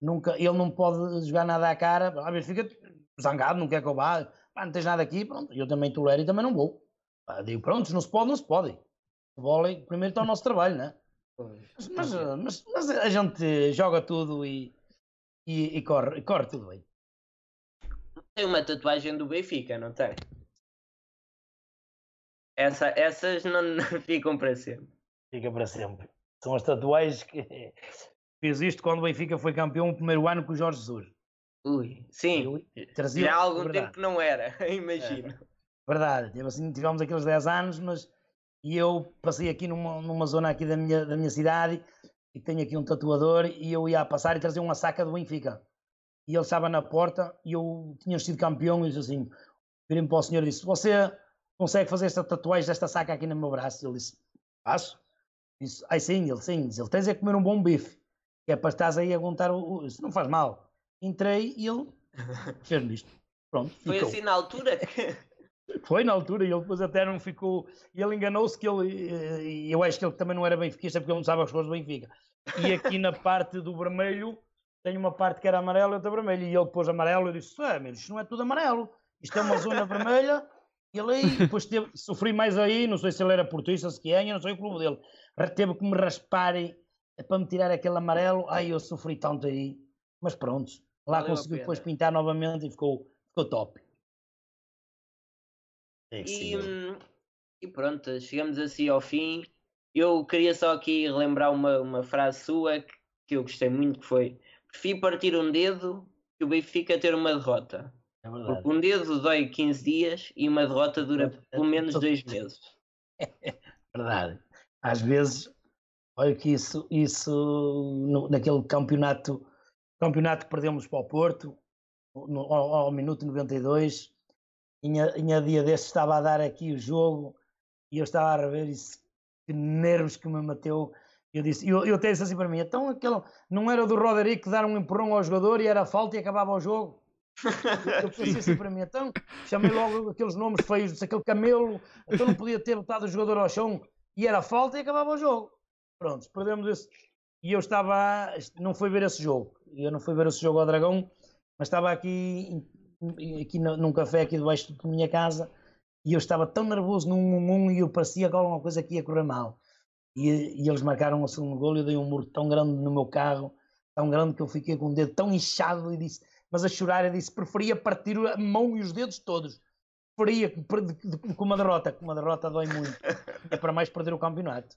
Speaker 4: nunca, ele não pode jogar nada à cara, às vezes fica zangado, não quer que eu vá, não tens nada aqui, pronto, eu também tolero e também não vou. Digo, pronto, não se pode, não se pode. O vôlei primeiro está o nosso trabalho, não é? Mas, mas, mas, mas, a gente joga tudo e, e, e, corre, e corre tudo bem.
Speaker 2: Tem uma tatuagem do Benfica, não tem? Essa, essas não, não ficam para sempre.
Speaker 4: Fica para sempre. São as tatuagens que fez isto quando o Benfica foi campeão o primeiro ano com o Jorge Jesus.
Speaker 2: Ui, sim. Trazia, Já há algum verdade. tempo que não era, imagino. É,
Speaker 4: verdade, assim, tivemos aqueles 10 anos, mas e eu passei aqui numa, numa zona aqui da minha, da minha cidade e tenho aqui um tatuador e eu ia a passar e trazer uma saca do Benfica. E ele estava na porta e eu tinha sido campeão e disse assim, virei-me para o senhor e disse, você consegue fazer esta tatuagem desta saca aqui no meu braço? Ele disse, faço. Disse, ai sim, ele sim, ele tens é comer um bom bife, que é para estás aí a aguentar o, o... Isso não faz mal. Entrei e ele fez-me isto. Pronto,
Speaker 2: Foi ficou. assim na altura que...
Speaker 4: Foi na altura e ele depois até não ficou. Ele enganou-se que ele. Eh, eu acho que ele também não era benfiquista porque ele não sabe as coisas do Benfica. E aqui na parte do vermelho tem uma parte que era amarela e outra vermelha. E ele pôs amarelo e disse: Ah, mas isto não é tudo amarelo. Isto é uma zona vermelha. E ele aí, depois teve, sofri mais aí. Não sei se ele era portista, se que é, não sei o clube dele. Teve que me raspar para me tirar aquele amarelo. Ai, eu sofri tanto aí. Mas pronto, lá Valeu conseguiu depois pintar novamente e ficou, ficou top.
Speaker 2: É e, hum, e pronto, chegamos assim ao fim. Eu queria só aqui relembrar uma, uma frase sua que, que eu gostei muito, que foi prefiro partir um dedo que o Benfica ter uma derrota. É Porque um dedo dói 15 dias e uma derrota dura pelo menos dois meses.
Speaker 4: verdade. Às vezes, olha que isso, isso no, naquele campeonato, campeonato que perdemos para o Porto, no, ao, ao minuto 92, em dia deste estava a dar aqui o jogo e eu estava a rever isso, que nervos que me mateu. Eu disse, eu, eu disse assim para mim, então aquele não era do Roderick dar um empurrão ao jogador e era falta e acabava o jogo. Eu pensei assim para mim, então chamei logo aqueles nomes feios, disse aquele camelo, então não podia ter botado o jogador ao chão e era falta e acabava o jogo. Pronto, perdemos esse. E eu estava, não fui ver esse jogo, eu não fui ver esse jogo ao Dragão, mas estava aqui aqui no, num café aqui debaixo da minha casa e eu estava tão nervoso num 1 um, e eu parecia que alguma coisa aqui ia correr mal. E, e eles marcaram o segundo gol e eu dei um muro tão grande no meu carro, tão grande que eu fiquei com o dedo tão inchado e disse, mas a chorar eu disse, preferia partir a mão e os dedos todos. Preferia com uma derrota, com uma derrota dói muito. É para mais perder o campeonato.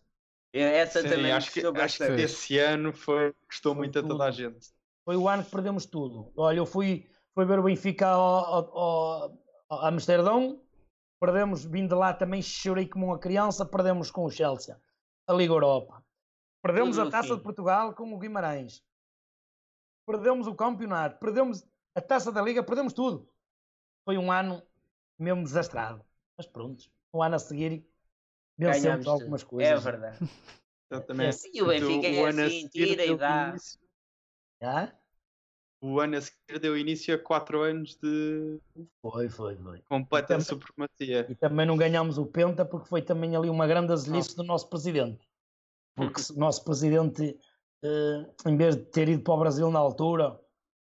Speaker 2: Essa Sim, também
Speaker 3: acho que, acho que esse ano foi, custou foi muito tudo. a toda a gente.
Speaker 4: Foi o ano que perdemos tudo. Olha, eu fui, foi ver o Benfica ao, ao, ao Amsterdão, perdemos, vindo de lá também chorei como uma criança, perdemos com o Chelsea, a Liga Europa. Perdemos Tudo a Taça de Portugal com o Guimarães. perdemos o campeonato, perdemos a taça da liga, perdemos tudo. Foi um ano mesmo desastrado. Mas pronto, o ano a seguir vencemos algumas coisas.
Speaker 2: É verdade.
Speaker 3: Exatamente.
Speaker 2: Sim, o Benfica é assim, tira e dá.
Speaker 3: O ano a seguir deu início a 4 anos de
Speaker 4: foi, foi, foi.
Speaker 3: completa e também, supremacia.
Speaker 4: E também não ganhámos o Penta porque foi também ali uma grande azelice do nosso presidente. Porque o nosso presidente, uh, em vez de ter ido para o Brasil na altura,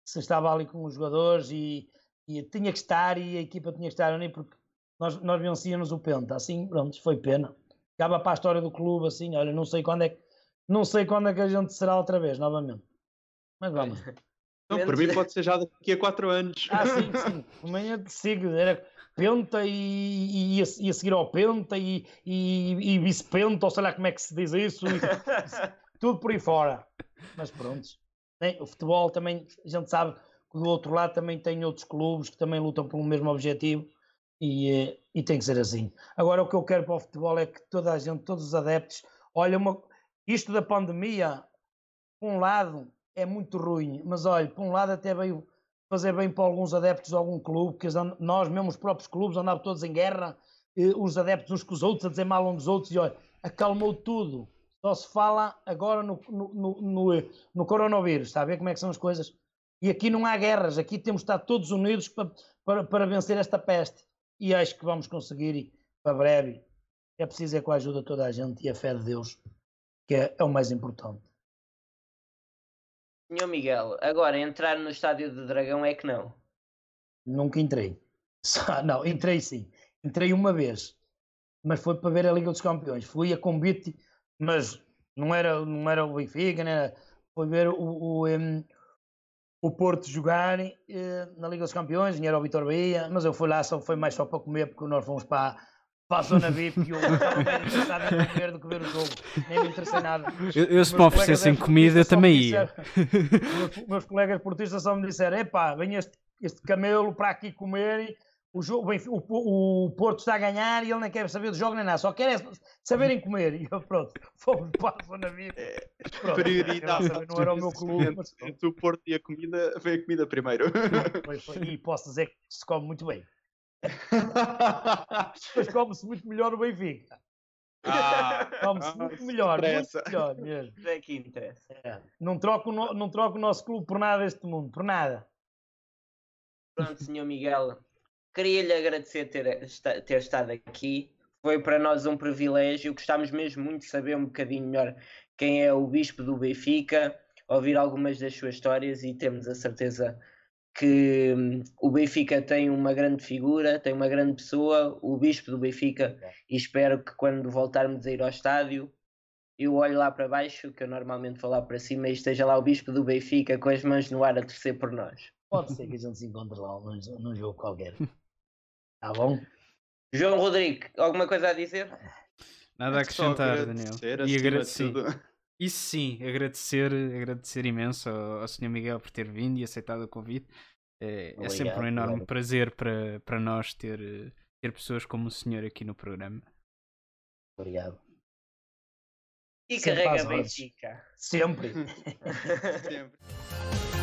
Speaker 4: se estava ali com os jogadores e, e tinha que estar e a equipa tinha que estar ali porque nós, nós vencíamos o Penta. Assim, pronto, foi pena. Acaba para a história do clube, assim, olha, não sei quando é que, não sei quando é que a gente será outra vez, novamente. Mas vamos.
Speaker 3: Não, para mim pode ser já daqui a 4 anos.
Speaker 4: Ah, sim, sim. Amanhã sigo. Era Penta e, e, e, a, e a seguir ao Penta e, e, e vice-penta, ou sei lá como é que se diz isso. E, tudo por aí fora. Mas pronto. O futebol também, a gente sabe que do outro lado também tem outros clubes que também lutam pelo mesmo objetivo e, eh, e tem que ser assim. Agora, o que eu quero para o futebol é que toda a gente, todos os adeptos, olha, uma, isto da pandemia, por um lado, é muito ruim, mas olha, por um lado até veio fazer bem para alguns adeptos de algum clube, que nós mesmo os próprios clubes andavam todos em guerra, os adeptos uns com os outros, a dizer mal uns dos outros, e olha, acalmou tudo. Só se fala agora no, no, no, no, coronavírus, está a ver como é que são as coisas? E aqui não há guerras, aqui temos de estar todos unidos para, para, para vencer esta peste. E acho que vamos conseguir, e para breve. É preciso é com a ajuda de toda a gente e a fé de Deus, que é, é o mais importante.
Speaker 2: Senhor Miguel, agora entrar no estádio do Dragão é que não?
Speaker 4: Nunca entrei. Só, não, entrei sim. Entrei uma vez, mas foi para ver a Liga dos Campeões. Fui a convite, mas não era, não era o Benfica, era, foi ver o, o, um, o Porto jogar uh, na Liga dos Campeões, e era o Vitor Bahia, mas eu fui lá, só foi mais só para comer, porque nós fomos para, para a zona VIP e eu estava mais interessado em comer do que ver o jogo. Nem me interessei nada.
Speaker 1: Eu, eu se me oferecessem comida, também ia.
Speaker 4: meus, meus colegas portistas só me disseram: epá, vem este, este camelo para aqui comer. O, jogo, o, o, Porto está a ganhar e ele nem quer saber do jogo nem nada, só quer é saberem comer. E eu, pronto, fomos para a zona VIP. É,
Speaker 3: pronto, prioridade.
Speaker 4: Não era o meu clube. Mas,
Speaker 3: entre o Porto e a comida, veio a comida primeiro.
Speaker 4: Foi, foi, e posso dizer que se come muito bem. Mas come-se muito melhor o Benfica. Ah, come-se ah, muito melhor, muito melhor mesmo.
Speaker 2: É que interessa.
Speaker 4: É. Não, troco, não troco o nosso clube por nada deste mundo, por nada.
Speaker 2: Pronto, senhor Miguel, queria-lhe agradecer ter, ter estado aqui. Foi para nós um privilégio. Gostámos mesmo muito de saber um bocadinho melhor quem é o Bispo do Benfica, ouvir algumas das suas histórias e temos a certeza que hum, o Benfica tem uma grande figura, tem uma grande pessoa, o bispo do Benfica, e espero que quando voltarmos a ir ao estádio, eu olho lá para baixo, que eu normalmente vou lá para cima, e esteja lá o bispo do Benfica com as mãos no ar a torcer por nós.
Speaker 4: Pode ser que a gente se encontre lá num, num jogo qualquer. Tá bom?
Speaker 2: João Rodrigo, alguma coisa a dizer?
Speaker 1: Nada a acrescentar, Daniel. E agradecer. Isso sim, agradecer, agradecer imenso ao, ao Sr. Miguel por ter vindo e aceitado o convite. É, é sempre um enorme prazer para, para nós ter, ter pessoas como o senhor aqui no programa.
Speaker 4: Obrigado.
Speaker 2: E carrega Benfica.
Speaker 4: Sempre. sempre.